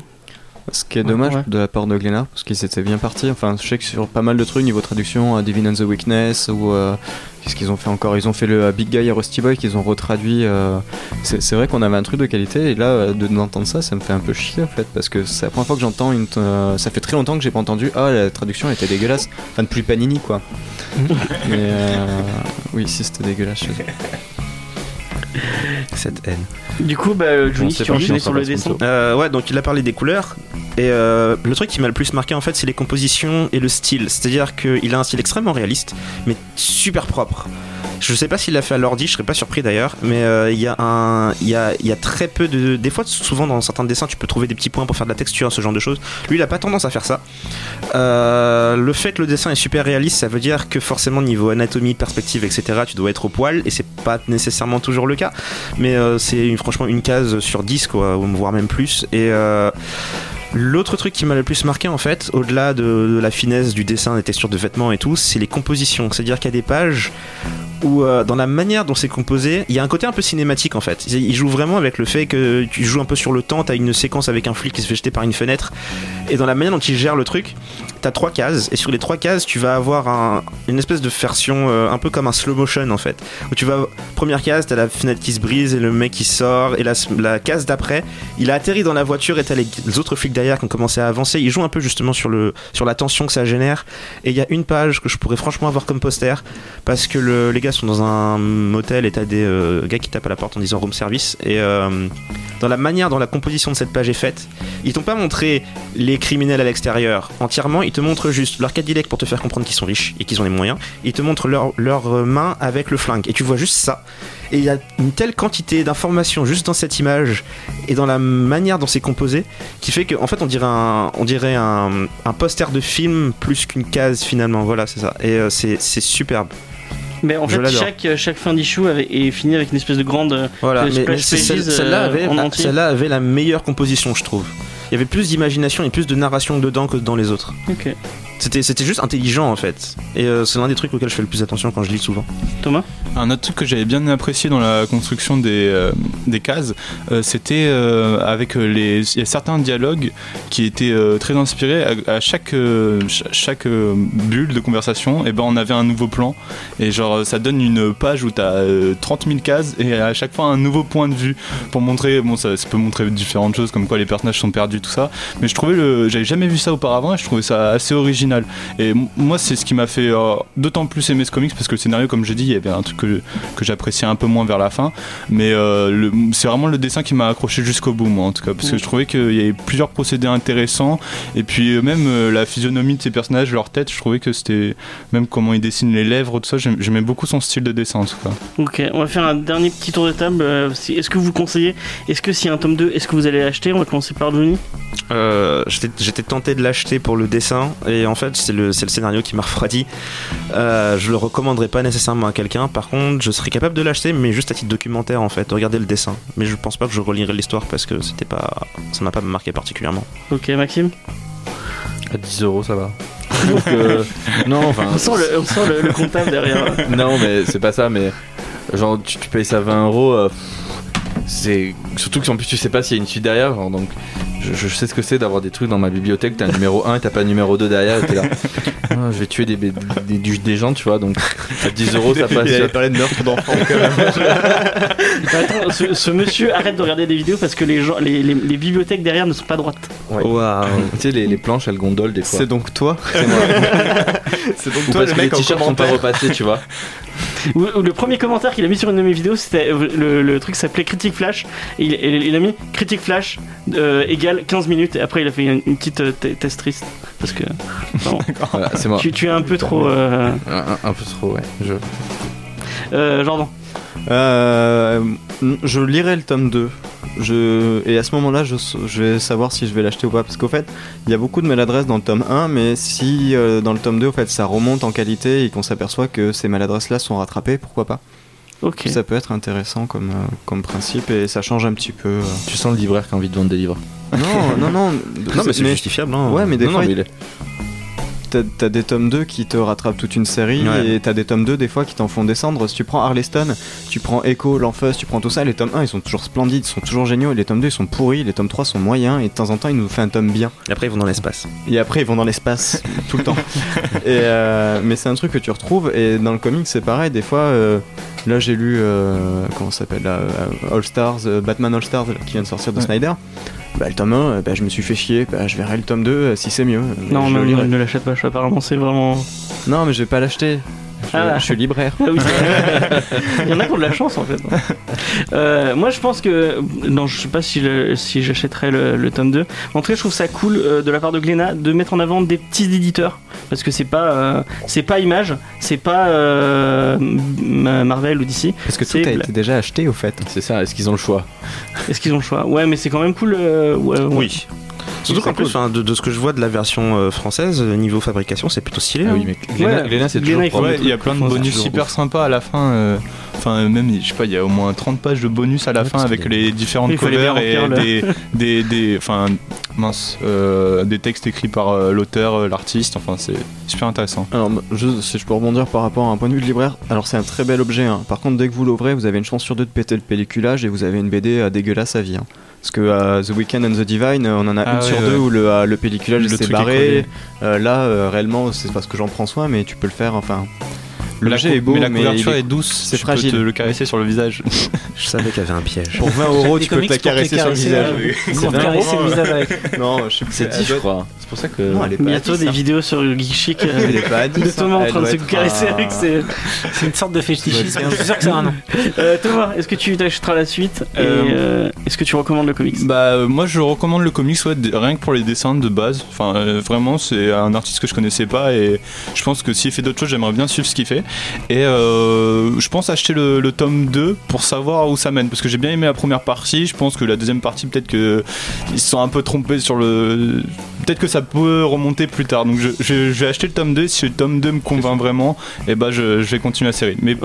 Ce qui est dommage Ouais. de la part de Glénat, parce qu'ils étaient bien partis. Enfin, je sais que sur pas mal de trucs, niveau traduction, euh, Divine and the Weakness, ou euh, qu'est-ce qu'ils ont fait encore? Ils ont fait le euh, Big Guy et Rusty Boy qu'ils ont retraduit. euh, c'est c'est vrai qu'on avait un truc de qualité, et là, euh, de d'entendre ça, ça me fait un peu chier en fait, parce que c'est la première fois que j'entends une. t- euh, ça fait très longtemps que j'ai pas entendu Ah, la traduction était dégueulasse. Enfin, de plus Panini quoi. Mais euh, oui, si c'était dégueulasse. je sais. Cette haine. Du coup, bah, euh, Johnny, si tu sur le dessin. Euh, ouais, donc il a parlé des couleurs. Et euh, le truc qui m'a le plus marqué en fait, c'est les compositions et le style. C'est-à-dire qu'il a un style extrêmement réaliste, mais super propre. Je sais pas s'il l'a fait à l'ordi, je serais pas surpris d'ailleurs, mais euh, il y a un, y a, y a très peu de, des fois, souvent dans certains dessins, tu peux trouver des petits points pour faire de la texture, ce genre de choses. Lui, il a pas tendance à faire ça. Euh, le fait que le dessin est super réaliste, ça veut dire que forcément niveau anatomie, perspective, etc., tu dois être au poil, et c'est pas nécessairement toujours le cas. Mais euh, c'est franchement une case sur 10, quoi, voire même plus. Et L'autre truc qui m'a le plus marqué en fait, au-delà de, la finesse du dessin, des textures de vêtements et tout, c'est les compositions. C'est-à-dire qu'il y a des pages où euh, dans la manière dont c'est composé, il y a un côté un peu cinématique en fait. Il il joue vraiment avec le fait que tu joues un peu sur le temps, t'as une séquence avec un flic qui se fait jeter par une fenêtre, et dans la manière dont il gère le truc, t'as trois cases, et sur les trois cases, tu vas avoir un- une espèce de version euh, un peu comme un slow motion en fait. Où tu vas, première case, t'as la fenêtre qui se brise et le mec qui sort, et la, case d'après, il a atterri dans la voiture et t'as les, les autres flics derrière qui ont commencé à avancer. Il joue un peu justement sur, le, sur la tension que ça génère. Et il y a une page que je pourrais franchement avoir comme poster parce que le- les gars sont dans un motel et t'as des euh, gars qui tapent à la porte en disant room service. Et euh, dans la manière dont la composition de cette page est faite, ils t'ont pas montré les criminels à l'extérieur entièrement, ils te montrent juste leur Cadillac pour te faire comprendre qu'ils sont riches et qu'ils ont les moyens. Ils te montrent leurs leurs mains avec le flingue et tu vois juste ça. Et il y a une telle quantité d'informations juste dans cette image et dans la manière dont c'est composé qui fait qu'en en fait on dirait un, on dirait un, un poster de film plus qu'une case finalement. Voilà, c'est ça. Et euh, c'est superbe. Mais en Je fait, chaque, chaque fin d'issue est finie avec une espèce de grande. euh, Voilà, mais, mais celle-là euh, avait, entier. celle-là avait la meilleure composition, je trouve. Il y avait plus d'imagination et plus de narration dedans que dans les autres. C'était, c'était juste intelligent en fait. Et euh, c'est l'un des trucs auxquels je fais le plus attention quand je lis souvent. Thomas Un autre truc que j'avais bien apprécié dans la construction des, euh, des cases, euh, c'était euh, avec les. Il y a certains dialogues qui étaient euh, très inspirés. À, à chaque, euh, ch- chaque euh, bulle de conversation, et ben on avait un nouveau plan. Et genre, ça donne une page où tu as 30 000 cases et à chaque fois un nouveau point de vue pour montrer. Bon, ça, ça peut montrer différentes choses comme quoi les personnages sont perdus, tout ça. Mais je trouvais le. J'avais jamais vu ça auparavant et je trouvais ça assez original. Et moi, c'est ce qui m'a fait euh, d'autant plus aimer ce comics parce que le scénario, comme j'ai dit, il y avait un truc que, que j'appréciais un peu moins vers la fin. Mais euh, c'est vraiment le dessin qui m'a accroché jusqu'au bout, moi, en tout cas. Parce que je trouvais qu'il y avait plusieurs procédés intéressants. Et puis, euh, même euh, la physionomie de ces personnages, leur tête, je trouvais que c'était. Même comment ils dessinent les lèvres, tout ça, j'aim- j'aimais beaucoup son style de dessin, en tout cas. Ok, on va faire un dernier petit tour de table. Est-ce que vous conseillez Est-ce que s'il y a un tome 2, est-ce que vous allez l'acheter? On va commencer par Johnny. Euh, j'étais, j'étais tenté de l'acheter pour le dessin et en fait c'est le, c'est le scénario qui m'a refroidi. Euh, je le recommanderais pas nécessairement à quelqu'un. Par contre, je serais capable de l'acheter, mais juste à titre documentaire en fait, de regarder le dessin. Mais je pense pas que je relirai l'histoire parce que c'était pas, ça m'a pas marqué particulièrement. Ok, Maxime? À 10 euros, ça va. Donc, euh, non, enfin. On sent le, on sent le, le comptable derrière. non, mais c'est pas ça, mais genre tu, tu payes ça 20 euros. euh, c'est surtout que en plus tu sais pas s'il y a une suite derrière, genre, donc je, je sais ce que c'est d'avoir des trucs dans ma bibliothèque, t'as un numéro 1 et t'as pas un numéro 2 derrière, et t'es là. Ah, je vais tuer des, des, des- gens, tu vois, donc à 10 euros ça passe. Il avait parlé de meurtre d'enfant quand même. Attends, ce, ce monsieur arrête de regarder des vidéos parce que les, gens, les, les, les bibliothèques derrière ne sont pas droites. Ouais. Waouh. Tu sais, les, les planches elles gondolent des fois. C'est donc toi C'est moi. C'est donc Ou toi parce le que les mec en t-shirts sont pas repassés, tu vois. Le premier commentaire qu'il a mis sur une de mes vidéos, c'était euh, le, le truc s'appelait Critique Flash. Et il, a mis Critique Flash euh, égale 15 minutes. Et après, il a fait une, une petite euh, te- test triste. Parce que Voilà, c'est moi. tu, tu es un peu trop. Euh, Un, un- un peu trop, ouais. Je... euh, Jordan. Euh, je lirai le tome 2. Je, et à ce moment-là, je, je vais savoir si je vais l'acheter ou pas. Parce qu'au fait, il y a beaucoup de maladresses dans le tome 1, mais si euh, dans le tome 2, au fait, ça remonte en qualité et qu'on s'aperçoit que ces maladresses-là sont rattrapées, pourquoi pas? Ok. Ça peut être intéressant comme, euh, comme principe et ça change un petit peu. euh. Tu sens le libraire qui a envie de vendre des livres. Non, non, non. Non mais c'est justifiable. Hein. Ouais, mais des Non, fois, non, mais il- il est- t'as des tomes 2 qui te rattrapent toute une série Ouais. et t'as des tomes 2 des fois qui t'en font descendre. Si tu prends Harleston, tu prends Echo, l'Enfeust, tu prends tout ça, les tomes 1 ils sont toujours splendides, ils sont toujours géniaux, et les tomes 2 ils sont pourris, les tomes 3 sont moyens et de temps en temps ils nous font un tome bien. Et après, ils vont dans l'espace. Et après ils vont dans l'espace tout le temps. Et, euh, mais c'est un truc que tu retrouves et dans le comic c'est pareil, des fois euh, là j'ai lu euh, comment ça s'appelle là, All Stars, Batman All Stars qui vient de sortir de Ouais. Snyder. Bah, le tome 1, euh, bah, je me suis fait chier, bah, je verrai le tome 2 euh, si c'est mieux. Mais Non, je lirai. non, ne l'achète pas. Apparemment, c'est vraiment. Non, mais je vais pas l'acheter. Je, Ah. je suis libraire. Ah oui, Il y en a qui ont de la chance en fait. Euh, moi je pense que. Non, je sais pas si je- si j'achèterais le, le tome 2. En tout cas, je trouve ça cool euh, de la part de Glénat de mettre en avant des petits éditeurs. Parce que c'est pas, euh, c'est pas Image, c'est pas euh, Marvel ou DC. Parce que tout a été déjà acheté au fait. C'est ça, est-ce qu'ils ont le choix? Est-ce qu'ils ont le choix? Ouais, mais c'est quand même cool. euh, ouais, ouais. Oui. Surtout qu'en plus, de, de ce que je vois de la version euh, française, euh, niveau fabrication, c'est plutôt stylé. Ah hein. oui, mais Glénat, Ouais, Glénat, c'est toujours il. Ouais, y a plein de bonus super sympas à la fin. euh, Enfin, même, je sais pas, il y a au moins 30 pages de bonus à la Ouais, fin avec les différentes Il covers et remplir des, des, enfin, mince, euh, des textes écrits par euh, l'auteur, l'artiste. Enfin, c'est super intéressant. Alors, je- si je peux rebondir par rapport à un point de vue de libraire, alors c'est un très bel objet. hein. Par contre, dès que vous l'ouvrez, vous avez une chance sur deux de péter le pelliculage et vous avez une BD à dégueulasse à vie. hein. Parce que euh, The Weeknd and the Divine, on en a Ah une ouais, sur ouais. deux où le, euh, le pelliculage s'est barré. Euh, là, réellement, c'est parce que j'en prends soin, mais tu peux le faire. Enfin, l'objet est beau, mais la couverture est- est douce. c'est tu peux fragile. te le caresser sur le visage. Je savais qu'il y avait un piège. Pour 20 euros, tu peux te la caresser sur le visage. ouais. C'est Pour 20 caresser euros. le visage avec. Non, je sais. C'est 10, je crois. C'est pour ça que. Non, elle est pas Bientôt à 10, des hein. vidéos sur Geek Chic euh, Elle est pas à 10. de Thomas en Elle train de se caresser avec ses. C'est une sorte de fétichisme. Je suis sûr que c'est un nom. Euh, Thomas, est-ce que tu t'achèteras la suite Et Euh, euh, est-ce que tu recommandes le comics? Bah euh, moi je recommande le comics rien que pour les dessins de base. Enfin euh, vraiment c'est un artiste que je connaissais pas et je pense que s'il fait d'autres choses j'aimerais bien suivre ce qu'il fait. Et euh, je pense acheter le, le tome 2 pour savoir où ça mène parce que j'ai bien aimé la première partie. Je pense que la deuxième partie peut-être que ils se sont un peu trompés sur le. Peut-être que ça peut remonter plus tard. Donc je, vais acheter le tome 2 si le tome 2 me convainc vraiment et bah je, je vais continuer la série. Mais,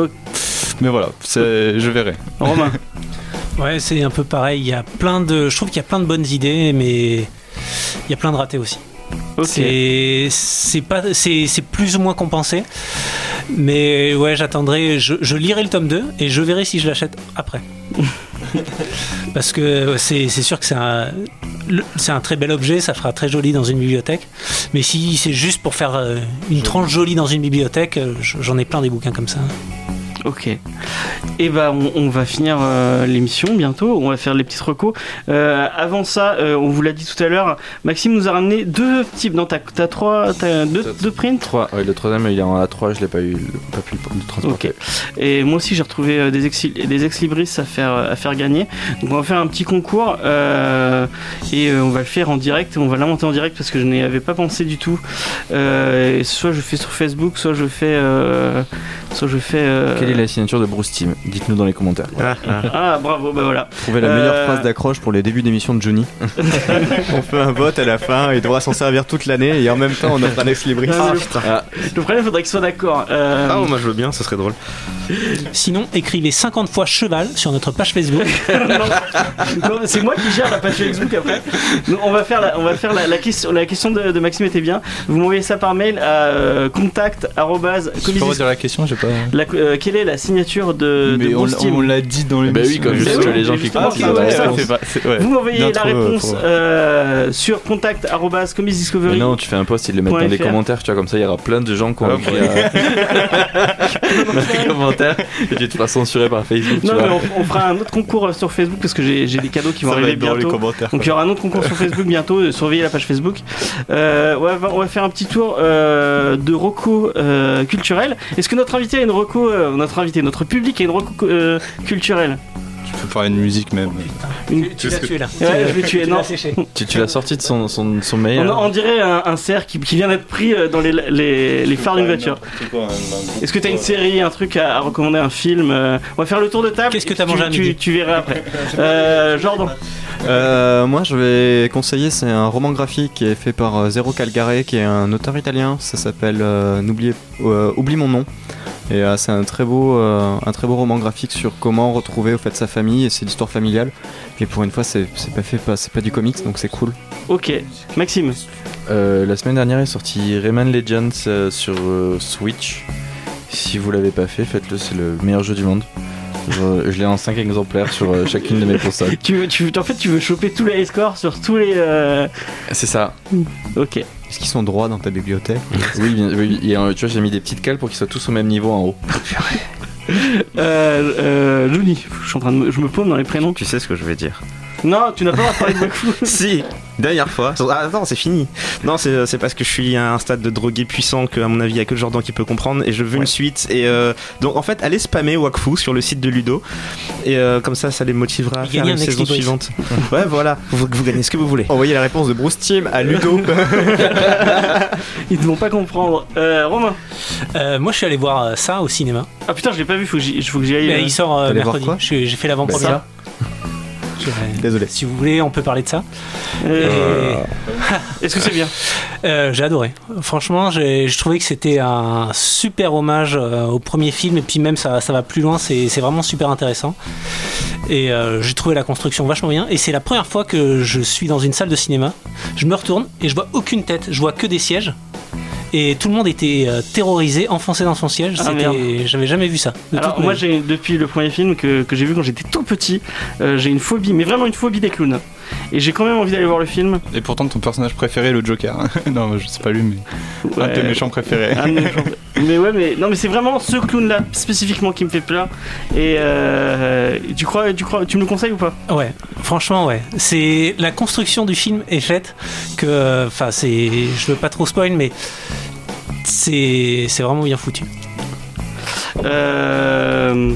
mais voilà, je verrai. Romain Ouais, c'est un peu pareil. Il y a plein de, je trouve qu'il y a plein de bonnes idées, mais il y a plein de ratés aussi. C'est c'est pas c'est c'est plus ou moins compensé. Mais ouais, j'attendrai, je, je lirai le tome 2 et je verrai si je l'achète après. Parce que c'est sûr que c'est un un très bel objet, ça fera très joli dans une bibliothèque. Mais si c'est juste pour faire euh, une tranche jolie dans une bibliothèque, euh, j'en ai plein des bouquins comme ça. Ok. Et bah on, on va finir euh, l'émission bientôt. On va faire les petites recos. Euh, avant ça, euh, on vous l'a dit tout à l'heure, Maxime nous a ramené deux types. Non, t'as t'as trois, t'as deux, deux prints? 3, ouais, le troisième il est en A3, je l'ai pas eu, pas pu le transporter. Ok. Et moi aussi j'ai retrouvé des ex, des ex libris à faire à faire gagner. Donc on va faire un petit concours et on va le faire en direct. On va l'inventer en direct parce que je n'y avais pas pensé du tout. Soit je fais sur Facebook, soit je fais, soit je fais. Quelle est la signature de Bruce Timm Dites-nous dans les commentaires. Ah, ah. Ah bravo, bah voilà. Trouver la Euh, meilleure phrase d'accroche pour les débuts d'émission de Johnny. on fait un vote à la fin, il devra s'en servir toute l'année et en même temps on offre un ex libris. Ah, le- Ah, Le problème, il faudrait qu'ils soient d'accord. Euh, Ah, moi je veux bien, ça serait drôle. Sinon, écrivez 50 fois cheval sur notre page Facebook. c'est moi qui gère la page Facebook après. Donc, on va faire la, on va faire la, la question. La question de, de Maxime était bien. Vous m'envoyez ça par mail à euh, contact Je peux redire la question, j'ai pas. la- euh, quelle est la signature de, de Mais on, Bruce Timm on l'a dit dans le. Bah oui, comme juste juste que les gens qui ouais. Vous m'envoyez la euh, réponse pour- euh, sur contact arobase comics Mais discovery. non, tu fais un post, ils le mettent dans les commentaires, tu vois, comme ça il y aura plein de gens qui ont Ah, écrit euh, dans les commentaires et tu te feras censurer par Facebook, tu Non, mais vois. on, on fera un autre concours euh, sur Facebook parce que j'ai des cadeaux qui vont arriver les bientôt. commentaires. Donc il y aura un autre concours sur Facebook bientôt, euh, surveillez la page Facebook. Euh, ouais, on va faire un petit tour euh, de reco euh, culturel. Est-ce que notre invité a une reco, euh, notre invité, notre public a une reco euh, culturelle Tu peux parler de musique même. Une- Tu l'as tué là. Ouais, je l'ai tué, Tu non. Tu, tu l'as sorti de son, son, son mail. on, dirait un, un cerf qui, qui vient d'être pris euh, dans les, les, les phares d'une voiture. Est-ce que tu as une série, un truc à, à recommander, un film euh, On va faire le tour de table. Qu'est-ce que et t'as mangé à tu, midi tu verras après. Euh, Jordan. Euh, moi je vais conseiller, c'est un roman graphique qui est fait par Zero Calgare qui est un auteur italien, ça s'appelle euh, n'oubliez- euh, Oublie mon nom. Et euh, c'est un très beau, euh, un très beau roman graphique sur comment retrouver au fait sa famille et c'est l'histoire familiale. Et pour une fois, c'est pas fait, c'est pas du comics, donc c'est cool. Ok, Maxime. Euh, la semaine dernière est sorti Rayman Legends euh, sur euh, Switch. Si vous l'avez pas fait, faites-le, c'est le meilleur jeu du monde. Je, je l'ai en 5 exemplaires sur euh, chacune de mes consoles. Tu, veux- tu, veux- en fait, tu veux choper tous les scores sur tous les. euh, C'est ça. Ok. Est-ce qu'ils sont droits dans ta bibliothèque? Oui, bien, oui, et euh, tu vois, j'ai mis des petites cales pour qu'ils soient tous au même niveau en haut. Euh, euh, Johnny, je suis en train de me, je me paume dans les prénoms. Tu sais ce que je vais dire. Non, tu n'as pas droit de parler de Wakfu. si, dernière fois. Ah non, c'est fini. Non, c'est c'est parce que je suis à un stade de drogué puissant que, à mon avis, il y a que Jordan qui peut comprendre et je veux une suite. Et euh, donc, en fait, allez spammer Wakfu sur le site de Ludo et euh, comme ça, ça les motivera à faire un saison suivante. ouais, voilà. Vous, vous gagnez ce que vous voulez. Envoyez la réponse de Bruce Team à Ludo. Ils ne vont pas comprendre. Euh, Romain. Euh, moi, je suis allé voir euh, ça au cinéma. Ah putain, je l'ai pas vu, faut que j'y faut que j'y aille. Mais euh. il sort euh, mercredi. J'ai fait l'avant-première. Je- Désolé. Si vous voulez, on peut parler de ça. Euh, Est-ce que c'est bien Euh, j'ai adoré. Franchement, j'ai je trouvais que c'était un super hommage euh, au premier film et puis même ça, ça va plus loin, c'est c'est vraiment super intéressant. Et euh, j'ai trouvé la construction vachement bien. Et c'est la première fois que je suis dans une salle de cinéma. Je me retourne et je vois aucune tête, je vois que des sièges. Et tout le monde était euh, terrorisé, enfoncé dans son siège. Ah, C'était-. J'avais jamais vu ça. de Alors toute moi vie. j'ai depuis le premier film que, que j'ai vu quand j'étais tout petit, euh, j'ai une phobie, mais vraiment une phobie des clowns. Et j'ai quand même envie d'aller voir le film. Et pourtant, ton personnage préféré est le Joker. non, je sais pas lui, mais un de tes méchants préférés. Un de mes méchants. mais ouais, mais non, mais c'est vraiment ce clown-là spécifiquement qui me fait peur. Et euh, tu crois, tu crois, tu me le conseilles ou pas? Ouais, franchement, ouais. C'est la construction du film est faite que, enfin, c'est, je veux pas trop spoil, mais c'est, c'est vraiment bien foutu. euh,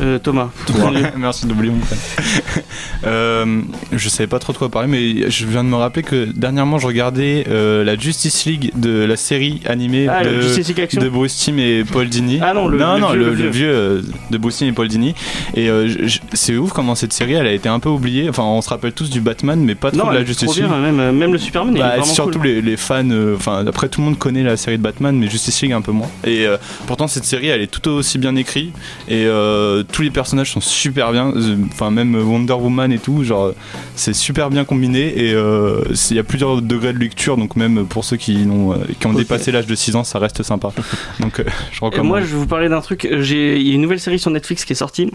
euh, Thomas. Merci d'oublier mon prénom. Euh, je savais pas trop de quoi parler, mais je viens de me rappeler que dernièrement je regardais euh, la Justice League de la série animée Ah, de, de Bruce Timm et Paul Dini. Ah non, le- non, le non, vieux, le, vieux. vieux euh, de Bruce Timm et Paul Dini. Et euh, c'est ouf comment cette série elle a été un peu oubliée. Enfin, on se rappelle tous du Batman, mais pas trop Non, de la Justice League. même, même le Superman, il est Bah, surtout cool. les, les fans, enfin après tout le monde connaît la série de Batman, mais Justice League un peu moins. Et pourtant cette série elle est tout aussi bien écrite et euh, tous les personnages sont super bien. Euh, Enfin même Wonder Woman et tout, genre c'est super bien combiné et euh, il y a plusieurs degrés de lecture, donc même pour ceux qui, n'ont, euh, qui ont dépassé l'âge de 6 ans, ça reste sympa. Donc je Et recommande. moi, je vais vous parler d'un truc. J'ai, il y a une nouvelle série sur Netflix qui est sortie.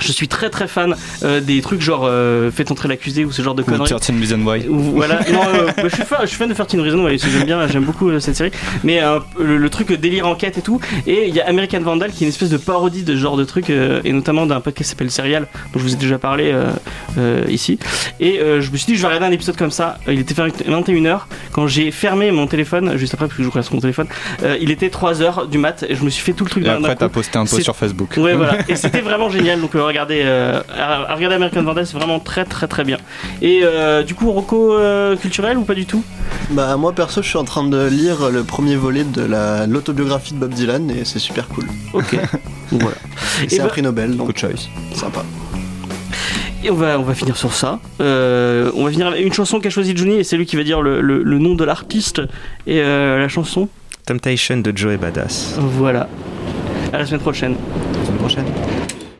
Je suis très très fan euh, des trucs genre euh, Faites entrer l'accusé ou ce genre de Ou conneries. 13 Reasons Why. Ou- Voilà, non, euh, bah, je, suis fan, je suis fan de 13 Reasons, ouais, j'aime bien, j'aime beaucoup cette série. Mais le, le truc délire enquête et tout. Et il y a American Vandal qui est une espèce de parodie de ce genre de truc, euh, et notamment d'un podcast qui s'appelle Serial, dont je vous ai déjà parlé euh, euh, ici. Et euh, je me suis dit, je vais regarder un épisode comme ça. Il était 21h. Quand j'ai fermé mon téléphone, juste après, parce que je jouais sur mon téléphone, euh, il était 3h du mat, et je me suis fait tout le truc Et après coup. t'as posté un post sur Facebook. Ouais, voilà. Et c'était vraiment génial. Donc, euh, regardez, euh, à- à regarder American Vandal, c'est vraiment très, très, très bien. Et euh, du coup, Rocco euh, culturel ou pas du tout? Bah moi perso je suis en train de lire le premier volet de la l'autobiographie de Bob Dylan et c'est super cool. Ok. voilà. Et un bah- prix Nobel donc Good choice. sympa. Et on va, on va finir sur ça. Euh, on va finir avec une chanson qu'a choisi Johnny et c'est lui qui va dire le, le- le nom de l'artiste et euh, la chanson. Temptation de Joey Badass. Voilà. À la semaine prochaine. La semaine prochaine.